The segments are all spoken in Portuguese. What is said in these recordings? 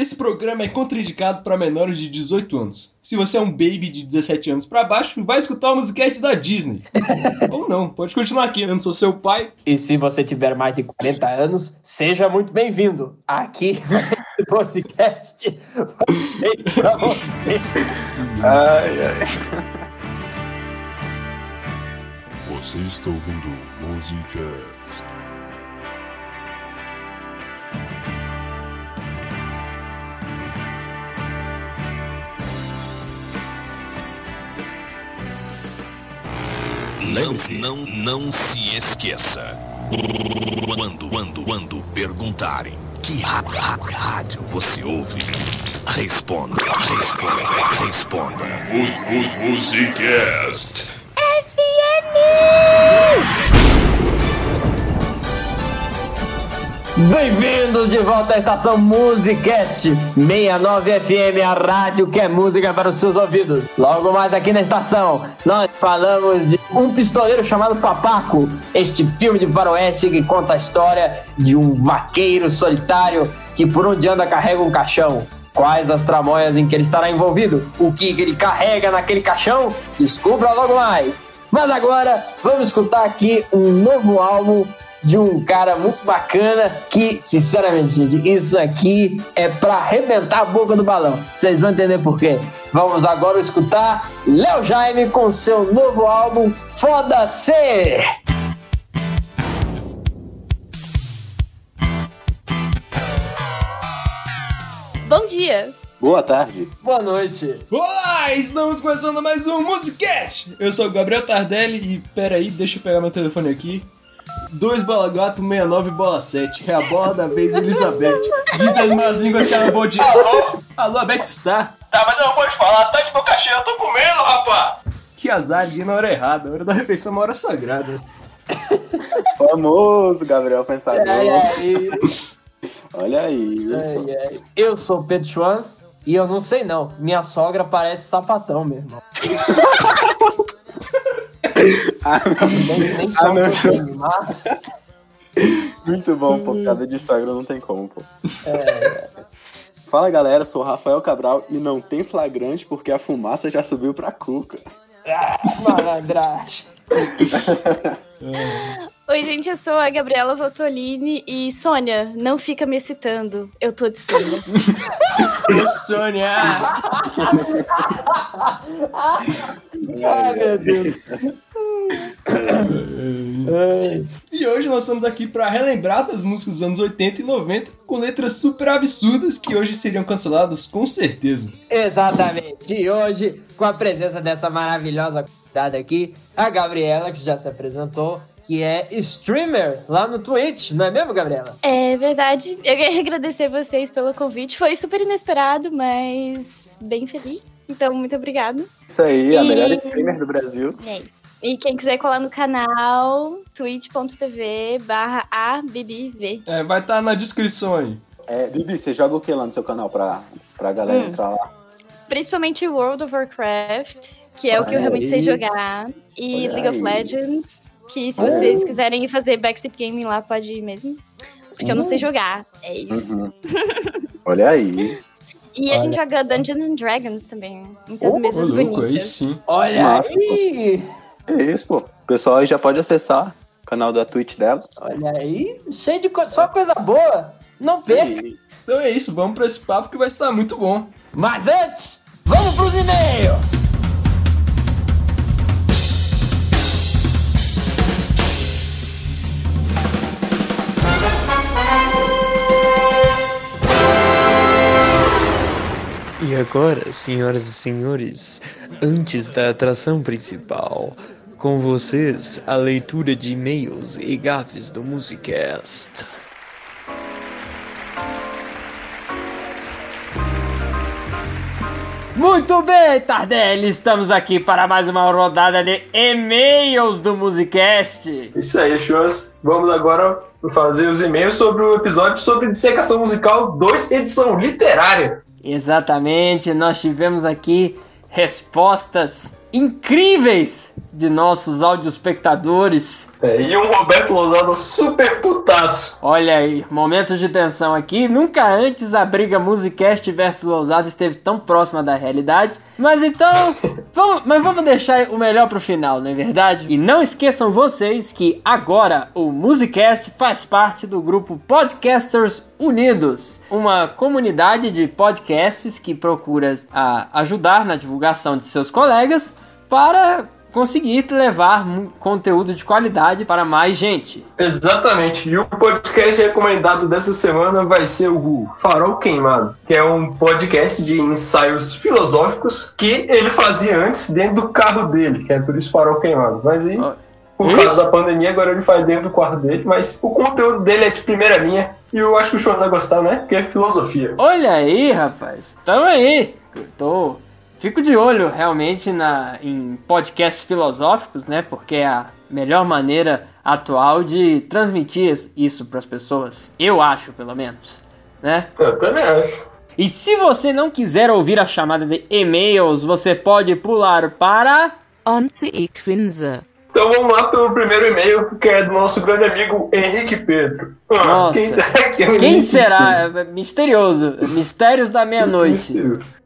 Esse programa é contraindicado para menores de 18 anos. Se você é um baby de 17 anos para baixo, vai escutar o musicast da Disney. Ou não, pode continuar aqui, eu não sou seu pai. E se você tiver mais de 40 anos, seja muito bem-vindo. Aqui no podcast para você. Ai, ai. Você está ouvindo Musicast. Não, não, não se esqueça. Quando, quando, quando perguntarem que ra- ra- rádio você ouve, responda, responda, responda. Musicast. Bem-vindos de volta à estação Musicast 69 FM, a rádio que é música para os seus ouvidos. Logo mais aqui na estação, nós falamos de um pistoleiro chamado Papaco, este filme de faroeste que conta a história de um vaqueiro solitário que por onde anda carrega um caixão. Quais as tramóias em que ele estará envolvido? O que ele carrega naquele caixão? Descubra logo mais. Mas agora, vamos escutar aqui um novo álbum de um cara muito bacana que, sinceramente, gente, isso aqui é pra arrebentar a boca do balão. Vocês vão entender por quê. Vamos agora escutar Léo Jaime com seu novo álbum Foda-se! Bom dia! Boa tarde. Boa noite. Olá, estamos começando mais um Musicast. Eu sou o Gabriel Tardelli e peraí, deixa eu pegar meu telefone aqui. 2 bola gato, 69 bola 7. É a bola da vez, Elizabeth. Diz as más línguas que ela pode. Alô? Alô, a Beth está. Tá, mas eu não pode falar, tá de boca cheia, eu tô comendo, rapaz! Que azar, liguei na hora errada. A hora da refeição é uma hora sagrada. Famoso Gabriel Pensador. Ai, ai, Olha aí. ai, ai. Eu sou o Pedro Schwanz e eu não sei não. Minha sogra parece sapatão, meu irmão. Ah, Nem, nem Ah, mas... Muito bom, pô. Cada de sogra não tem como, pô. Fala galera, sou o Rafael Cabral e não tem flagrante porque a fumaça já subiu pra cuca. Malandragem. Oi, gente, eu sou a Gabriela Voltolini e Sônia, não fica me excitando. Eu tô de sono. Ô, Sônia! Ai, meu Deus. E hoje nós estamos aqui para relembrar das músicas dos anos 80 e 90 com letras super absurdas que hoje seriam canceladas com certeza. Exatamente. E hoje, com a presença dessa maravilhosa convidada aqui, a Gabriela, que já se apresentou, que é streamer lá no Twitch, não é mesmo, Gabriela? É verdade. Eu queria agradecer vocês pelo convite. Foi super inesperado, mas bem feliz. Então, muito obrigada. Isso aí, a E- melhor streamer do Brasil. É isso. E quem quiser colar no canal, twitch.tv barra. É, vai estar na descrição aí. É, Bibi, você joga o que lá no seu canal pra, pra galera Hum. entrar lá? Principalmente World of Warcraft, que é o que eu realmente sei jogar. E Olha League of aí. Legends, que se Olha vocês aí. quiserem fazer backseat gaming lá, pode ir mesmo. Porque eu não sei jogar. É isso. Uhum. Olha aí. E a gente joga Dungeons and Dragons também. Muitas Ô, mesas louco, aí bonitas. sim. Olha Massa, aí! É isso, pô. O pessoal aí já pode acessar o canal da Twitch dela. Olha aí! Cheio de co só coisa boa! Não perca! E- Então é isso, vamos para esse papo que vai estar muito bom. Mas antes, vamos pros e-mails! E agora, senhoras e senhores, antes da atração principal, com vocês a leitura de e-mails e gafes do Musicast. Muito bem, Tardelli! Estamos aqui para mais uma rodada de e-mails do Musicast. Isso aí, Chus. Vamos agora fazer os e-mails sobre o episódio sobre dissecação musical 2, edição literária. Exatamente, nós tivemos aqui respostas incríveis de nossos audiospectadores. É, e um Roberto Lousada super putaço. Olha aí, momentos de tensão aqui. Nunca antes a briga Musicast versus Lousada esteve tão próxima da realidade. Mas então, vamos, mas vamos deixar o melhor pro final, não é verdade? E não esqueçam vocês que agora o Musicast faz parte do grupo Podcasters Unidos, uma comunidade de podcasts que procura a, ajudar na divulgação de seus colegas para conseguir levar conteúdo de qualidade para mais gente. Exatamente. E o podcast recomendado dessa semana vai ser o Farol Queimado, que é um podcast de ensaios filosóficos que ele fazia antes dentro do carro dele, que é por isso Farol Queimado. Mas aí, por isso? causa da pandemia, agora ele faz dentro do quarto dele, mas o conteúdo dele é de primeira linha. E eu acho que o João vai gostar, né? Porque é filosofia. Olha aí, rapaz. Tamo aí. Eu Tô... Fico de olho realmente na, em podcasts filosóficos, né? Porque é a melhor maneira atual de transmitir isso para as pessoas. Eu acho, pelo menos. Né? Eu também acho. E se você não quiser ouvir a chamada de e-mails, você pode pular para. Onze ik Quinze. Então vamos lá pelo primeiro e-mail, que é do nosso grande amigo Henrique Pedro. Ah, Nossa. Quem será que é o Quem será? É Misterioso. Mistérios da meia-noite.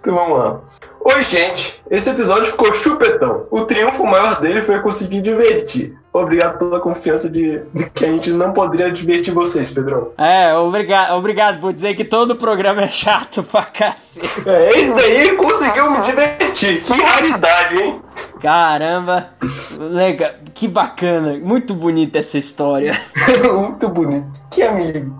Então vamos lá. Oi, gente. Esse episódio ficou chupetão. O triunfo maior dele foi conseguir divertir. Obrigado pela confiança de, de que a gente não poderia divertir vocês, Pedrão. É, obrigado, obrigado por dizer que todo programa é chato pra cacete. É, esse daí conseguiu me divertir. Que raridade, hein? Caramba, legal, que bacana, muito bonita essa história. Muito bonito. Que amigo.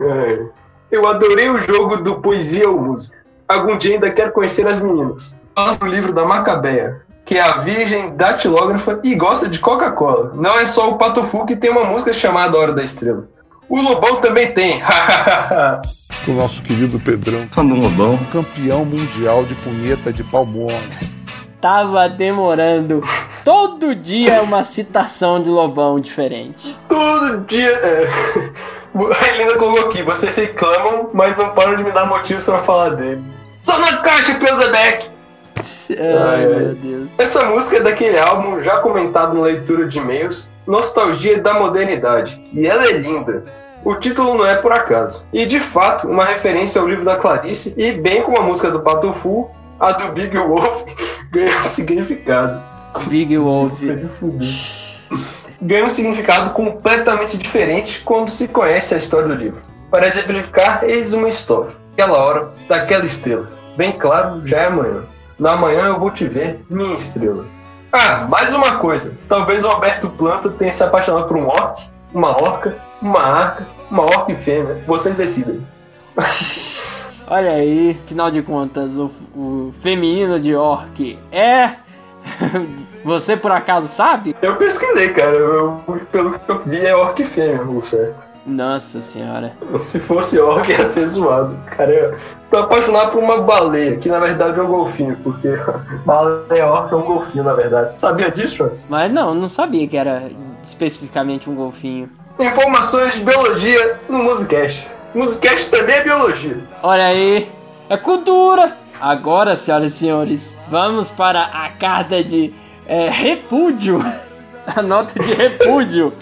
É. Eu adorei o jogo do Poesia ou Música. Algum dia ainda quero conhecer as meninas. Fala do livro da Macabeia, que é a virgem datilógrafa e gosta de Coca-Cola. Não é só o Patofu que tem uma música chamada Hora da Estrela. O Lobão também tem. o nosso querido Pedrão, Fã do Lobão. campeão mundial de punheta de palmona. Tava demorando. Todo dia é uma citação de Lobão diferente. Todo dia. É... A Helena colocou aqui: vocês reclamam, mas não param de me dar motivos pra falar dele. Só na caixa, Peuzebeck! Ai, meu Deus. Essa música é daquele álbum já comentado na leitura de e-mails, Nostalgia da Modernidade, e ela é linda. O título não é por acaso. E de fato, uma referência ao livro da Clarice, e bem como a música do Pato Fu, a do Big Wolf ganha significado. Big Wolf. Ganha um significado completamente diferente quando se conhece a história do livro. Para exemplificar, eis uma história. Aquela hora, daquela estrela. Bem claro, já é amanhã. Na manhã eu vou te ver, minha estrela. Ah, mais uma coisa. Talvez o Alberto Planta tenha se apaixonado por um orc, uma orca, uma arca, uma orca e fêmea. Vocês decidem. Olha aí, final de contas, o, o feminino de orc é. Você por acaso sabe? Eu pesquisei, cara. Eu- pelo que eu vi, é orc e fêmea, o certo. Nossa senhora. Se fosse orc, ia ser zoado. Cara, eu tô apaixonado por uma baleia, que na verdade é um golfinho, porque baleia orc é um golfinho, na verdade. Sabia disso, Chance? Mas não, não sabia que era especificamente um golfinho. Informações de biologia no Musicast. Musicast também é biologia. Olha aí, é cultura! Agora, senhoras e senhores, vamos para a carta de é, repúdio, a nota de repúdio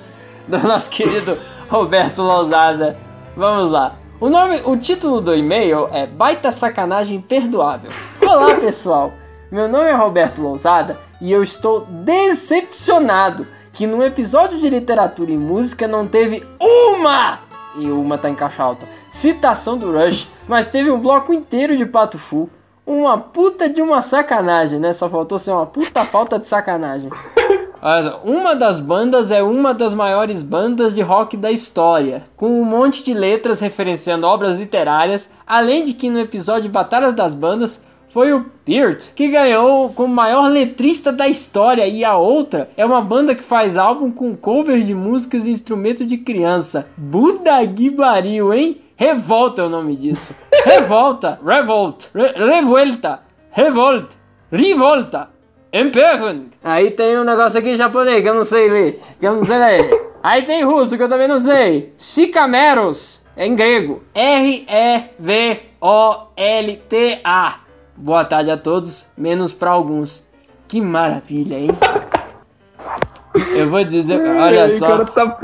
do nosso querido Roberto Lousada. Vamos lá. O nome, o título do e-mail é Baita Sacanagem Perdoável. Olá, pessoal. Meu nome é Roberto Lousada e eu estou decepcionado que no episódio de literatura e música não teve uma e uma tá em caixa alta. Citação do Rush, mas teve um bloco inteiro de Pato Fu. Uma puta de uma sacanagem, né? Só faltou ser uma puta falta de sacanagem. Uma das bandas é uma das maiores bandas de rock da história, com um monte de letras referenciando obras literárias, além de que no episódio Batalhas das Bandas foi o Peart que ganhou como maior letrista da história e a outra é uma banda que faz álbum com covers de músicas e instrumento de criança. Buda Guibaril, hein? Revolta é o nome disso. Revolta, revolt, re revolta, revolt, revolta. Emperrung. Aí tem um negócio aqui em japonês que eu não sei ler. Que eu não sei ler. Aí tem russo que eu também não sei. Chicameros. É em grego. R-E-V-O-L-T-A. Boa tarde a todos, menos pra alguns. Que maravilha, hein? Eu vou dizer, olha O só. cara tá.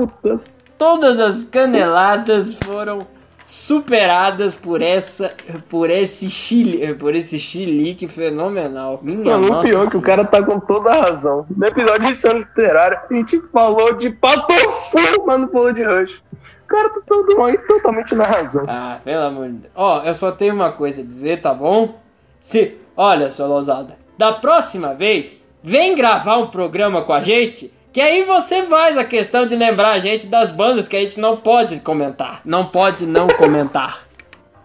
Todas as caneladas foram superadas por essa por esse chile, por esse chilique fenomenal. Minha Mano, o nossa. pior que o cara tá com toda a razão. No episódio de história literária, a gente falou de patofu, mas não falou de Rush. O cara tá todo aí totalmente na razão. Ah, pelo amor de Deus. Ó, eu só tenho uma coisa a dizer, tá bom? Se, olha, sua lousada. Da próxima vez, vem gravar um programa com a gente, que aí você faz a questão de lembrar a gente das bandas que a gente não pode comentar. Não pode não comentar.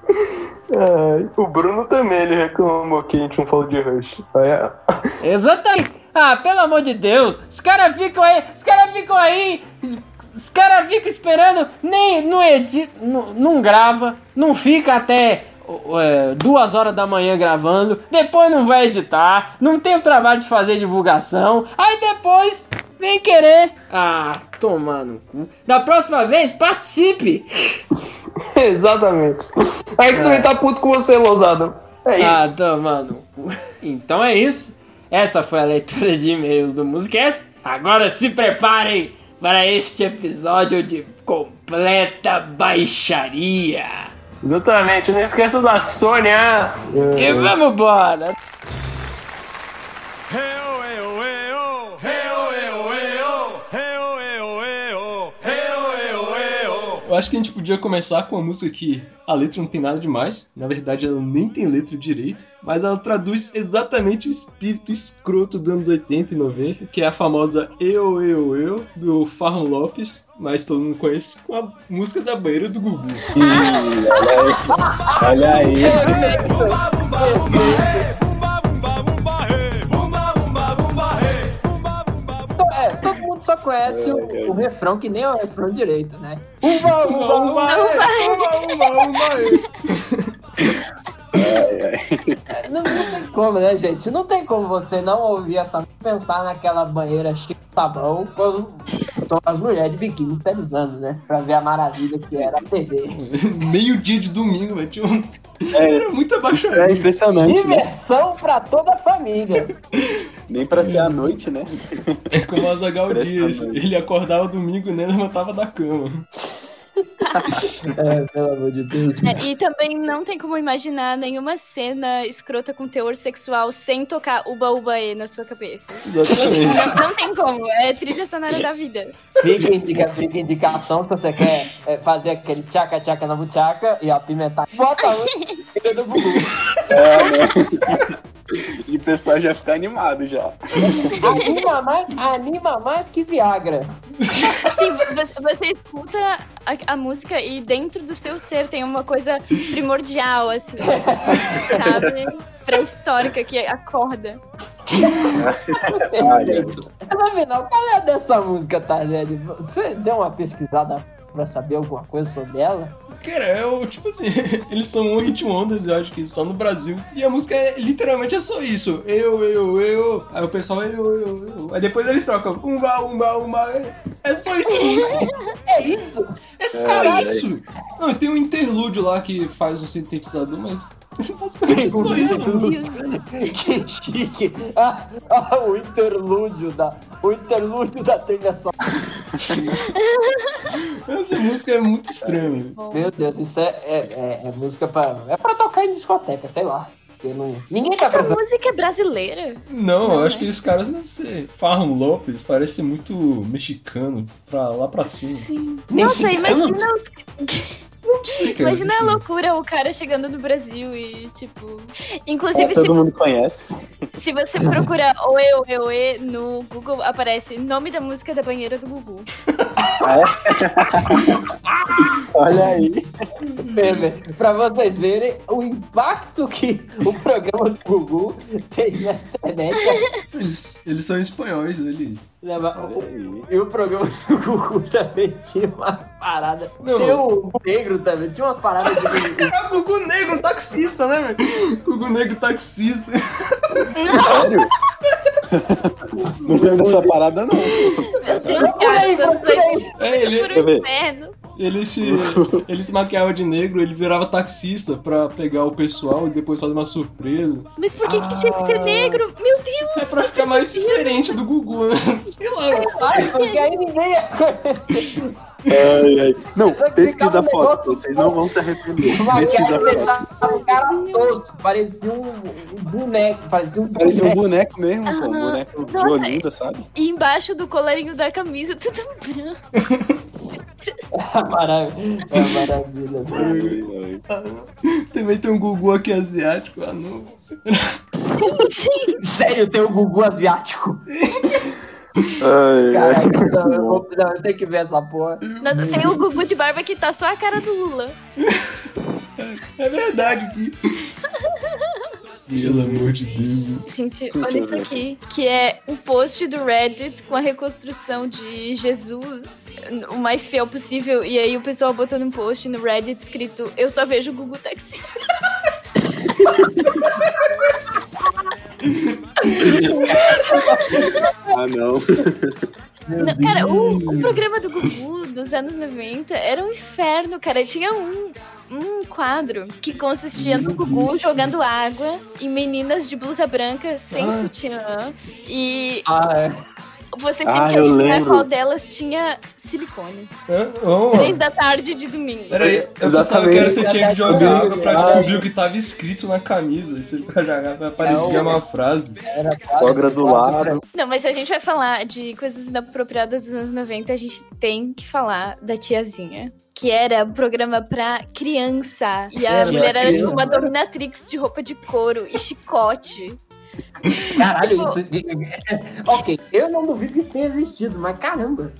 Ai, o Bruno também, ele reclamou que a gente não falou de Rush. É- Exatamente. Ah, pelo amor de Deus. Os caras ficam aí, os caras ficam aí, os- os caras ficam esperando, nem não edita, não, não grava, não fica até é, duas horas da manhã gravando, depois não vai editar, não tem o trabalho de fazer divulgação, aí depois vem querer. Ah, tomar no cu. Da próxima vez, participe. Exatamente. A gente também tá puto com você, Lousada. É isso. Ah, toma no cu. Então é isso. Essa foi a leitura de e-mails do Musicast. Agora se preparem para este episódio de completa baixaria. Exatamente, não esqueça da Sônia. E vamos embora. Acho que a gente podia começar com uma música que a letra não tem nada demais. Na verdade, ela nem tem letra direito. Mas ela traduz exatamente o espírito escroto dos anos 80 e 90, que é a famosa Eu, Eu, Eu, do Farron Lopes. Mas todo mundo conhece com a música da banheira do Gugu. Olha aí. To- mundo só conhece o, o refrão, que nem é o refrão direito, né? Uba, uba, uba, É, Não, não tem como, né, gente? Não tem como você não ouvir essa pensar naquela banheira cheia de sabão com as, com as mulheres de biquíni esterilizando, né? Pra ver a maravilha que era a TV. Meio dia de domingo, velho. Tinha um... Era muita baixaria. É impressionante, né? Diversão pra toda a família. Nem pra ser à noite, né? É como o Azagal Dias. Impressionante. Ele acordava domingo e nem levantava da cama. É, pelo amor de Deus. É, e também não tem como imaginar nenhuma cena escrota com teor sexual sem tocar Uba Uba E na sua cabeça. Exatamente. Não, não tem como, é trilha sonora da vida. Fica, indica, fica indicação se você quer é, fazer aquele tchaca tchaca na buchaca e apimentar. Bota do Gugu. É, né? E o pessoal já fica animado já. Anima mais, anima mais que Viagra. Assim, você, você escuta a, a música e dentro do seu ser tem uma coisa primordial, assim, sabe? Pré-histórica que acorda. Perfeito. Mas afinal, qual é dessa música, Tardelli? Você deu uma pesquisada pra saber alguma coisa sobre ela? Cara, é o tipo assim, eles são um hit wonders, eu acho que só no Brasil. E a música é literalmente é só isso. Eu, eu, eu. Aí o pessoal, eu, eu, eu. Aí depois eles trocam. Umba, umba, umba. É só isso a música. É isso? É só É, isso. Não, tem um interlúdio lá que faz um sintetizador, mas basicamente é só isso. Que chique! Ah, ah, o interlúdio da. O interlúdio da trilha sonora. Essa música é muito estranha. Meu Deus, isso é, é, é- é música pra. É pra tocar em discoteca, sei lá. Não, ninguém tá Essa prestando. música é brasileira. Não, eu Não, acho né? que esses caras devem ser. Farron Lopes parece muito mexicano, pra lá pra cima. Sim. Mexicano? Nossa, imagina os... Imagina a loucura, o cara chegando no Brasil e, tipo. É, Inclusive, se, todo mundo conhece. se você procura Oe Oe Oe no Google, aparece nome da música da banheira do Gugu. Olha aí. Bem, pra vocês verem o impacto que o programa do Gugu tem na internet. Eles, eles são espanhóis, ele. Leva- o-. E o programa do Gugu também tinha umas paradas. Não. Tem o Gugu Negro também, tinha umas paradas de. Cara, o Gugu Negro taxista, né, velho? Gugu Negro taxista. Sério? Não lembro dessa parada, não. Meu Deus, Procura aí, cara, procura aí. É, ele, Por um inferno. Ele se, ele se maquiava de negro, ele virava taxista pra pegar o pessoal e depois fazer uma surpresa. Mas por que, que tinha que ser negro? Meu Deus! É pra ficar mais diferente do Gugu, né? Sei lá. Ai, porque aí ninguém ia conhecer. Ai, ai. Não, pesquisa a um foto, negócio vocês não vão se arrepender. Uma Pesquisa a foto. um cara tosco, parecia um, um boneco, parecia um Parecia um boneco. boneco mesmo, pô. Um boneco de Nossa, Olinda, sabe? E embaixo do colarinho da camisa, tudo branco. Maravilha. É maravilha. Ai, ai. Também tem um Gugu aqui asiático. Ah, não. Sério, tem o Gugu asiático. Ai, eu, bom. vou, não, eu tenho que ver essa porra. Nossa, tem o Gugu de barba que tá só a cara do Lula. É verdade que. Pelo amor de Deus. Gente, olha isso aqui, que é um post do Reddit com a reconstrução de Jesus, o mais fiel possível, e aí o pessoal botou num post no Reddit escrito Eu só vejo o Gugu taxista. Ah, não. Não, cara, o, o programa do Gugu dos anos 90 era um inferno, cara. Tinha um, um quadro que consistia no Gugu jogando água em meninas de blusa branca sem Ah. sutiã. E Ah, é. Você tinha Ah, que adivinhar qual delas tinha silicone. Hã? Ô, Três da tarde de domingo. Peraí, eu pensava Exatamente. que era você tinha que jogar água pra descobrir o que tava escrito na camisa. E você jogava, aparecia uma frase. Era Sogra do lado. Não, mas se a gente vai falar de coisas inapropriadas dos anos 90, a gente tem que falar da tiazinha. Que era um programa pra criança. E a Era mulher era tipo uma dominatrix de roupa de couro e chicote. Caralho, isso. ok, eu não duvido que isso tenha existido, mas caramba.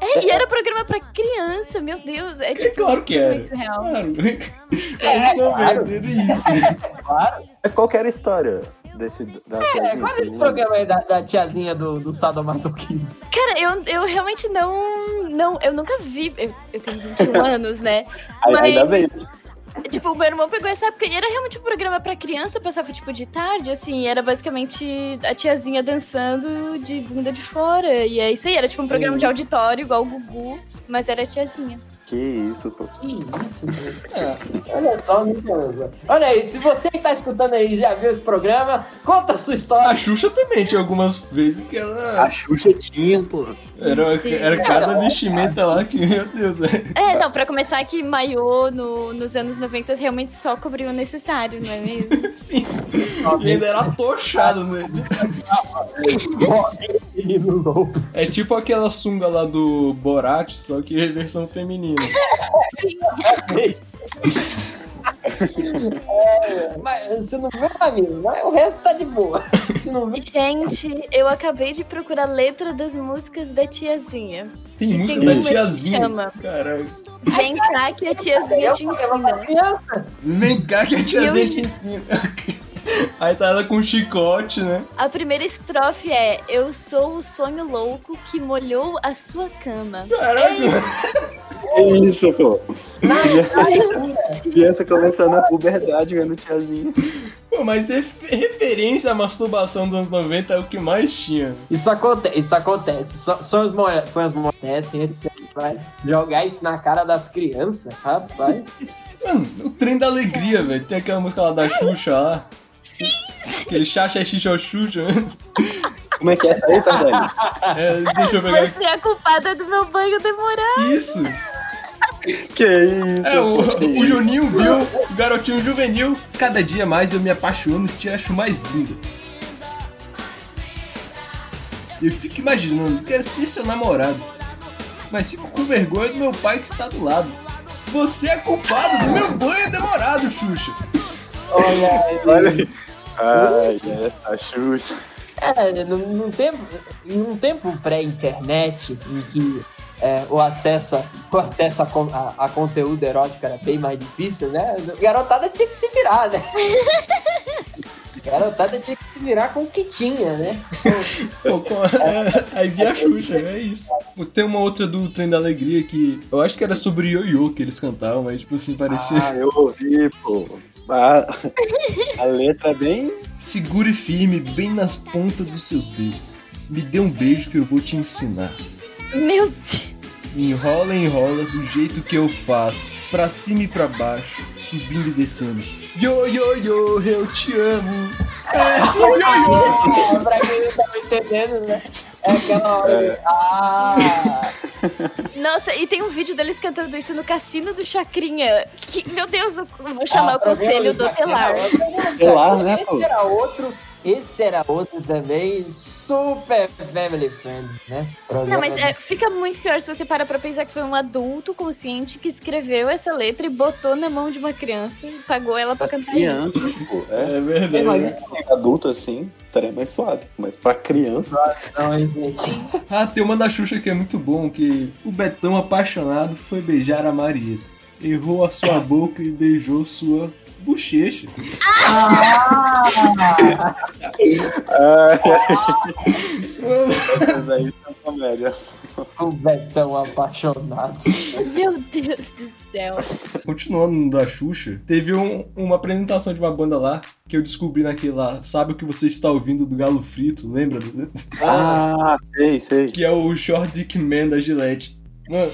É, e era programa pra criança, meu Deus. É É tipo claro que era. muito surreal. Claro. Eles não claro. isso. Claro. Mas qual que era a história desse, da É, tiazinha? qual é esse programa aí da, da tiazinha do, do sadomasoquismo? Cara, eu, eu realmente não, não. Eu nunca vi. Eu, eu tenho 21 anos, né? Mas- Ainda bem. Tipo, o meu irmão pegou essa época e era realmente um programa pra criança, passava tipo de tarde, assim, era basicamente a tiazinha dançando de bunda de fora. E é isso aí, era tipo um programa de auditório, igual o Gugu, mas era a tiazinha. Que isso, pô. Que isso, meu. Olha só, Nicolas. Olha aí, se você que tá escutando aí e já viu esse programa, conta a sua história. A Xuxa também tinha algumas vezes que ela. A Xuxa tinha, pô. Era, Sim. era cada vestimenta lá que, meu Deus, velho. É, não, pra começar que maiô no, nos anos 90 realmente só cobriu o necessário, não é mesmo? Sim. E ainda era atochado, né? Menino louco. É tipo aquela sunga lá do Borat, só que é versão feminina. É, mas você não viu, amigo, mas o resto tá de boa. Gente, eu acabei de procurar a letra das músicas da tiazinha. Tem E música tem da tiazinha. chama. Caralho. Vem cá que a tiazinha te ensina. criança. Vem cá que a tiazinha te ensina. Aí tá ela com chicote, né? A primeira estrofe é Eu sou o sonho louco que molhou a sua cama. Caraca. Que isso, pô. Criança começando a puberdade vendo tiazinha. Pô, mas ref- referência à masturbação dos anos 90 é o que mais tinha. Isso acontece, isso acontece. So- Sonhos, mo- sonhos acontecem, etc. Vai jogar isso na cara das crianças, rapaz. Mano, o trem da alegria, velho. Tem aquela música lá da Xuxa lá. Sim. Aquele chacha xixa Xuxa. Como é que é essa aí, Tardelli? É, deixa eu pegar aqui. Você é a culpada do meu banho demorar. Isso. Que isso? É, o, o? Juninho Bill, o garotinho juvenil. Cada dia mais eu me apaixono e te acho mais linda. Eu fico imaginando, quero ser seu namorado. Mas fico com vergonha do meu pai que está do lado. Você é culpado do meu banho demorado, Xuxa. Olha aí. Olha aí. Ai, essa Xuxa. É, num, num tempo, em um tempo pré-internet, em que é, o acesso, a, o acesso a, a- a conteúdo erótico era bem mais difícil, né? Garotada tinha que se virar, né? Garotada tinha que se virar com o que tinha, né? Pô, com a- aí via a Xuxa, é isso. Tem uma outra do Trem da Alegria que eu acho que era sobre ioiô que eles cantavam, mas tipo assim, parecia. Ah, eu ouvi, pô. A, a letra é bem. Segure firme bem nas pontas dos seus dedos. Me dê um beijo que eu vou te ensinar. Meu Deus. Enrola, enrola do jeito que eu faço. Pra cima e pra baixo, subindo e descendo. Yo, yo, yo, eu te amo. É, subiu, yo. pra quem não tava entendendo, né? É aquela hora. Ah! Nossa, e tem um vídeo deles cantando isso no cassino do Chacrinha. Que, meu Deus, eu vou chamar Ah, o conselho do Telar. Telar, né, pô? Esse era outro. Esse era outro também, super family friend, né? Não, mas é, fica muito pior se você para pra pensar que foi um adulto consciente que escreveu essa letra e botou na mão de uma criança e pagou ela pra cantar isso. Criança, pô. É, É verdade. mas adulto assim, estaria mais suave. Mas pra criança. Não, gente. Ah, tem uma da Xuxa que é muito bom, que o Betão apaixonado foi beijar a Marieta. Errou a sua boca e beijou sua bochecha. Mas aí isso é comédia. O Betão apaixonado. Meu Deus do céu. Continuando no da Xuxa, teve um- uma apresentação de uma banda lá que eu descobri naquele lá, sabe o que você está ouvindo do Galo Frito, lembra? Ah, sei, sei. Que é o Short Dick Man da Gillette. Mano,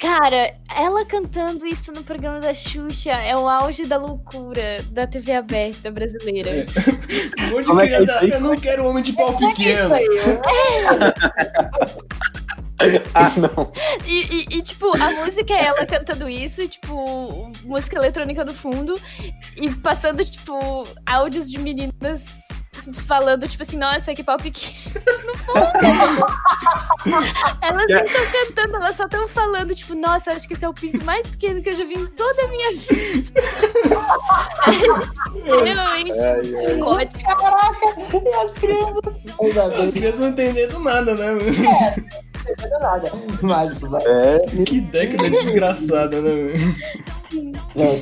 Cara, ela cantando isso no programa da Xuxa é o auge da loucura da TV aberta brasileira. um monte de Como é é criança, aí? eu não quero homem de pau pequeno. Ah, não. E, e- e, tipo, a música é ela cantando isso, e, tipo, música eletrônica no fundo, e passando, tipo, áudios de meninas falando, tipo assim, nossa, que pau pequeno no fundo. elas não estão cantando, elas só estão falando, tipo, nossa, acho que esse é o pinto mais pequeno que eu já vi em toda a minha vida. é extremamente Ai, ai. psicótico. Caraca, e as crianças. As crianças não entendendo nada, né? mano? Não entendeu nada. Mas. É, Que década desgraçada, né? Não, é.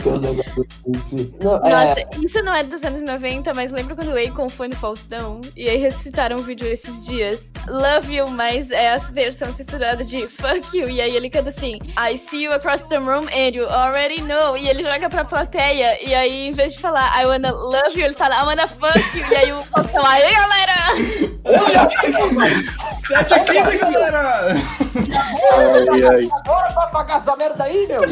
Não, é, Nossa, isso não é dos anos 90, mas lembra quando o Akon foi no Faustão? E aí ressuscitaram um vídeo esses dias. Love You, mas é a versão censurada de Fuck You. E aí ele canta assim: I see you across the room and you already know. E ele joga pra plateia. E aí, em vez de falar I wanna love you, ele fala I wanna fuck you. E aí o Faustão, aí galera! 7 a 15, galera! Agora pra pagar essa merda aí, meu!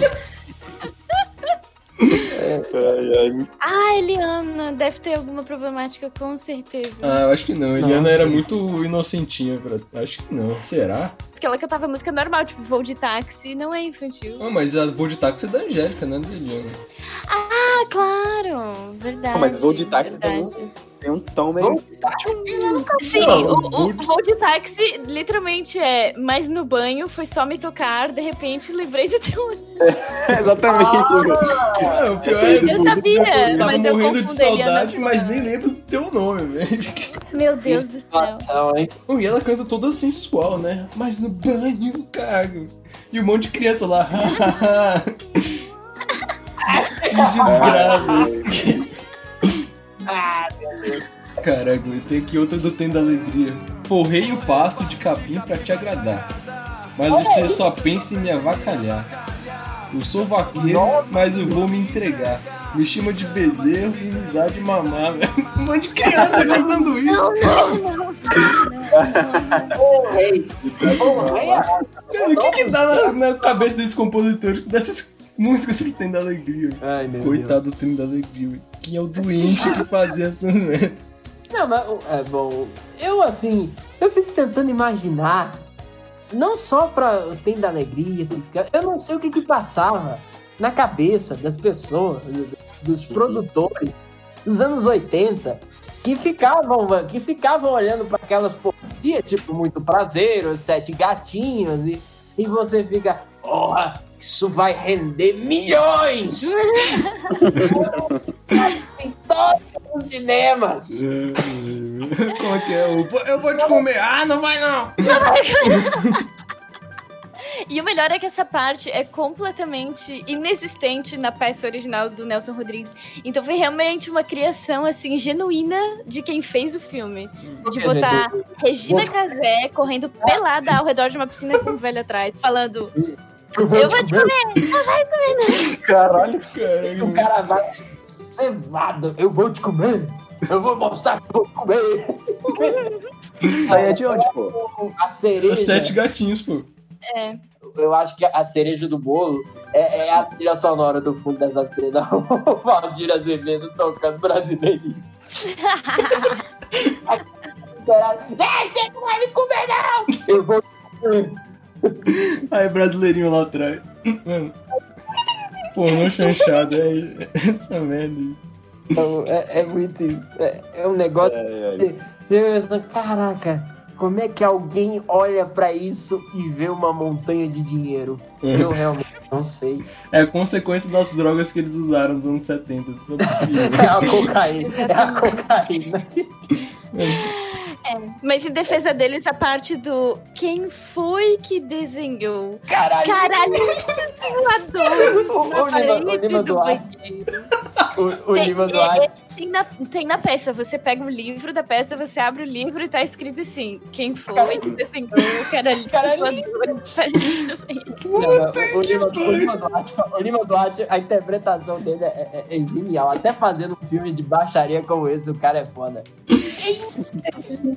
Ai, ai. Ah, Eliana, deve ter alguma problemática, com certeza. Ah, eu acho que não. Eliana era muito inocentinha. Pra... Acho que não. Será? Porque ela cantava música normal, tipo voo de táxi, não é infantil. Ah, mas a voo de táxi é da Angélica, não é da Eliana. Ah, claro! Verdade. mas voo de táxi verdade. um, tem um tom meio. Sim, Não, o, o de táxi literalmente é, mas no banho foi só me tocar, de repente lembrei do teu nome. Exatamente. Ah, o pior é Eu sabia, eu tava mas eu morrendo de saudade, mas nem lembro do teu nome, velho. Meu Deus do céu. Hein? Oh, E ela canta toda sensual, né? Mas no banho, cago. E um monte de criança lá. que desgraça. Ah, meu Deus. Caraca, tem aqui outra do Tem da Alegria. Forrei o pasto de capim pra te agradar. Mas você só pensa em me avacalhar. Eu sou vaqueiro, mas eu vou me entregar. Me chama de bezerro e me dá de mamar, velho. Um monte de criança cantando isso. Rei. Ô, rei. Cara, o que que dá na, na cabeça desses compositores dessas músicas que tem da alegria? Ai, meu Coitado do Tem da Alegria. Quem é o doente que fazia essas merdas? Não, mas, é bom, eu assim, eu fico tentando imaginar, não só pra Tem da Alegria, esses caras, eu não sei o que que passava na cabeça das pessoas, dos produtores dos anos 80, que ficavam, que ficavam olhando para aquelas poesias, tipo, muito prazer, os sete gatinhos, e, e você fica, porra, isso vai render milhões! em todos os cinemas! Como é que é? Eu vou, eu vou te comer. Ah, não vai não! E o melhor é que essa parte é completamente inexistente na peça original do Nelson Rodrigues. Então foi realmente uma criação, assim, genuína de quem fez o filme. De botar Regina Casé correndo pelada ao redor de uma piscina com um velho atrás, falando... Eu vou te comer! Não vai comer, Caralho. O cara vai cevado, eu vou te comer, eu vou mostrar que eu vou te comer. Isso aí é de onde, pô? A cereja. Sete gatinhos, pô. É. Eu acho que a cereja do bolo é, é a trilha sonora do fundo dessa cena. O Valdir Azevedo tocando brasileirinho. Deixa, não vai me comer, não! Eu vou. Aí, brasileirinho lá atrás. Mano. Pornô chanchado, é essa merda aí. Então, é, é muito. É, é um negócio. É, Caraca, como é que alguém olha pra isso e vê uma montanha de dinheiro? Eu realmente não sei. É consequência das drogas que eles usaram nos anos 70. Isso é possível. É a cocaína. É a cocaína. Mas em defesa deles, a parte do quem foi que desenhou Caralho. voadores O- o Lima- o Lima do Duarte. banheiro. O, o Lima é- Duarte. Tem, na, tem na peça, você pega o livro da peça, você abre o livro e tá escrito assim: quem foi que desenhou o caralhinho voadores na parede do banheiro. Não, não, o, Lima, o, Lima Duarte, o Lima Duarte, a interpretação dele é, é- é genial. Até fazendo um filme de baixaria como esse, o cara é foda.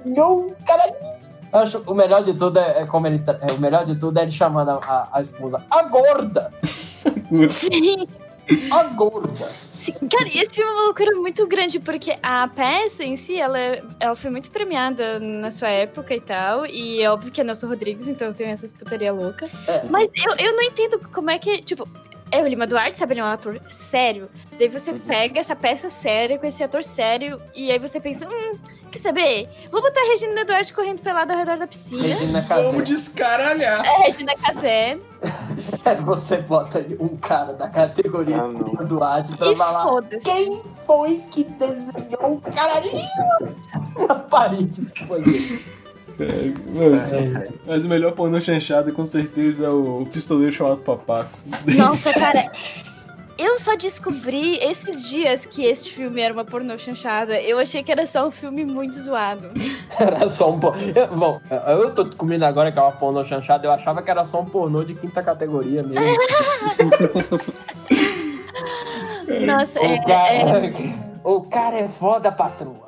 Não, cara. Eu acho o melhor de tudo é, é como ele. tá- é, o melhor de tudo é ele chamando a, a, a esposa a gorda! Sim. A gorda! Sim, cara, e esse filme é uma loucura muito grande, porque a peça em si, ela, ela foi muito premiada na sua época e tal, e é óbvio que é Nelson Rodrigues, então tem essas putaria louca. É. Mas eu, eu não entendo como é que, tipo, é o Lima Duarte, sabe? Ele é um ator sério. Daí você pega essa peça séria com esse ator sério, e aí você pensa, hum, quer saber? Vou botar a Regina Duarte correndo pelada ao redor da piscina. Regina Casé. Vamos descaralhar. É, Regina Casé. Você bota ali um cara da categoria Ah. Lima Duarte pra E falar. foda-se. Quem foi que desenhou o caralhinho na parede banheiro? É, Mas o melhor pornô chanchado com certeza é o, pistoleiro chamado Papaco. Nossa, cara. Eu só descobri esses dias que esse filme era uma pornô chanchada. Eu achei que era só um filme muito zoado. Era só um pornô. Bom, eu tô descobrindo agora que é uma pornô chanchada. Eu achava que era só um pornô de quinta categoria mesmo. Nossa, o, é, cara, é- o cara é foda, patroa.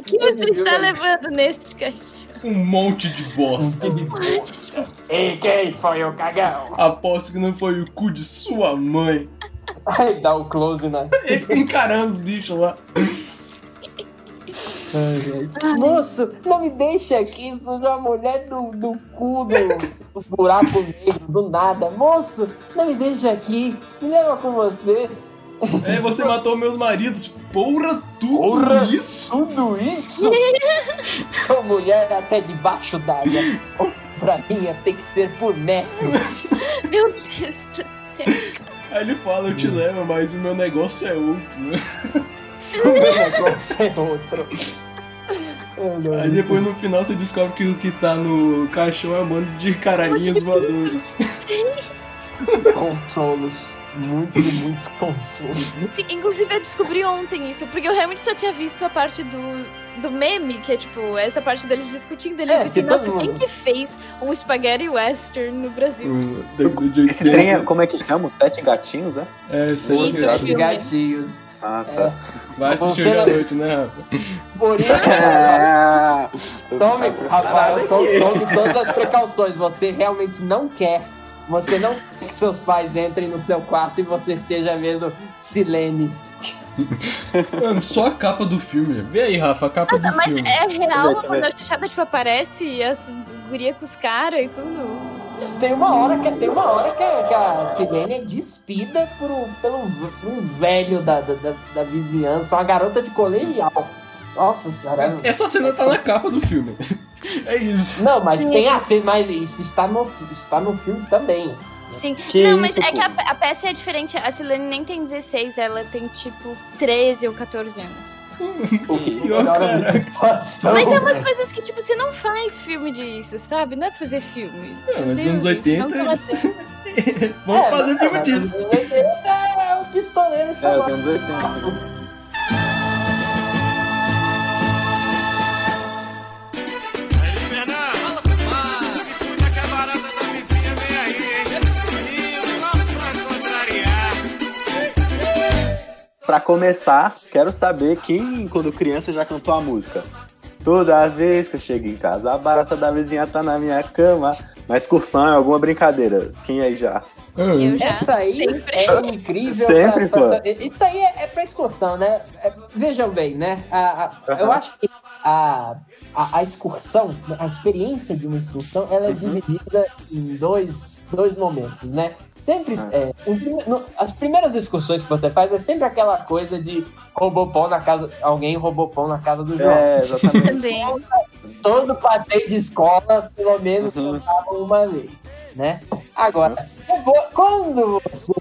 O que você está levando neste cachorro? Um monte de bosta. E quem foi o cagão? Aposto que não foi o cu de sua mãe. Aí dá o close na. Ele fica encarando os bichos lá. Moço, não me deixa aqui, sou uma mulher do, do cu do, do buraco negro, do nada. Moço, não me deixa aqui, me leva com você. É, você matou meus maridos. Porra, tudo Porra. isso? Tudo isso? Sou mulher até debaixo d'água. Pra mim ia ter que ser por metro. Meu Deus do céu. Aí ele fala, eu te levo, mas o meu negócio é outro. O meu negócio é outro. Aí depois no final você descobre que o que tá no caixão é um bando de caralhinhos voadores. Consolos. Muitos muitos consolos. Sim, inclusive eu descobri ontem isso, porque eu realmente só tinha visto a parte do, do meme, que é tipo, essa parte deles discutindo ali. É, eu pensei, todo nossa, quem mundo- que fez um spaghetti western no Brasil? Esse trem, é- como é que chama? Os Sete Gatinhos, é? É, Isso, filme. Gatinhos. Ah, tá. Vai assistir hoje à noite, né, Rafa? Por isso. É. Tome, Rafael, tome, tome todas as precauções. Você realmente não quer. Você não quer que seus pais entrem no seu quarto e você esteja vendo Silene. Mano, só a capa do filme. Vê aí, Rafa, a capa Nossa, do mas filme. é real eu quando a Xuxada tipo, aparece as gurias com os caras e tudo. Tem uma hora que, tem uma hora que, a, que a Silene é despida por um, pelo, por um velho da, da, da, da vizinhança, uma garota de colegial. Nossa senhora. Essa cena tá na capa do filme. É isso. Não, mas tem a cena, mas isso está no, está no filme também. Sim. Que não, mas isso, é pô? que a, a peça é diferente. A Silene nem tem 16, ela tem tipo 13 ou 14 anos. Pior. Mas é umas coisas que, tipo, você não faz filme disso, sabe? Não é pra fazer filme. É, mas nos anos Deus, gente, 80 não toma eles... tempo. Vamos É, fazer filme disso. 80 É o pistoleiro É, os anos 80. Pra começar, quero saber quem, quando criança, já cantou a música. Toda vez que eu chego em casa, a barata da vizinha tá na minha cama. Na excursão é alguma brincadeira. Quem aí já? Eu já. Essa aí Sempre. é incrível. Sempre, pra- pra-. Isso aí é, é pra excursão, né? É, vejam bem, né? A- a- Eu Aham. acho que a, a, a excursão, a experiência de uma excursão, ela Uhum. é dividida em dois, dois momentos, né? Sempre, Ah. é, o as primeiras excursões que você faz é sempre aquela coisa de roubou pão na casa, alguém roubou pão na casa do João. É, exatamente. Também. Todo passeio de escola, pelo menos, Uhum. uma vez, né? Agora, depois, quando você...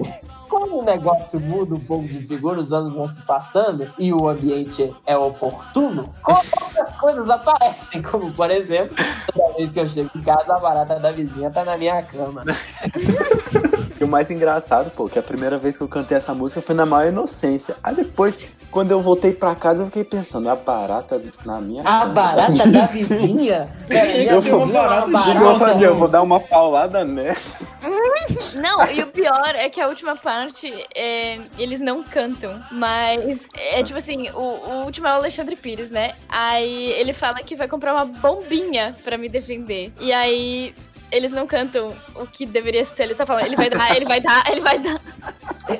Quando o negócio muda um pouco de figura, os anos vão se passando e o ambiente é oportuno, outras coisas aparecem, como por exemplo, toda vez que eu chego em casa, a barata da vizinha tá na minha cama. E o mais engraçado, pô, que a primeira vez que eu cantei essa música foi na maior inocência. Aí depois, quando eu voltei pra casa, eu fiquei pensando, a barata na minha A barata da vizinha? Eu vou, barata? eu vou fazer? Eu vou dar uma paulada nela. Não, e o pior é que a última parte, é, eles não cantam, mas é tipo assim, o, o último é o Alexandre Pires, né? Aí ele fala que vai comprar uma bombinha pra me defender. E aí eles não cantam o que deveria ser, eles só falam, ele vai dar, ele vai dar, ele vai dar.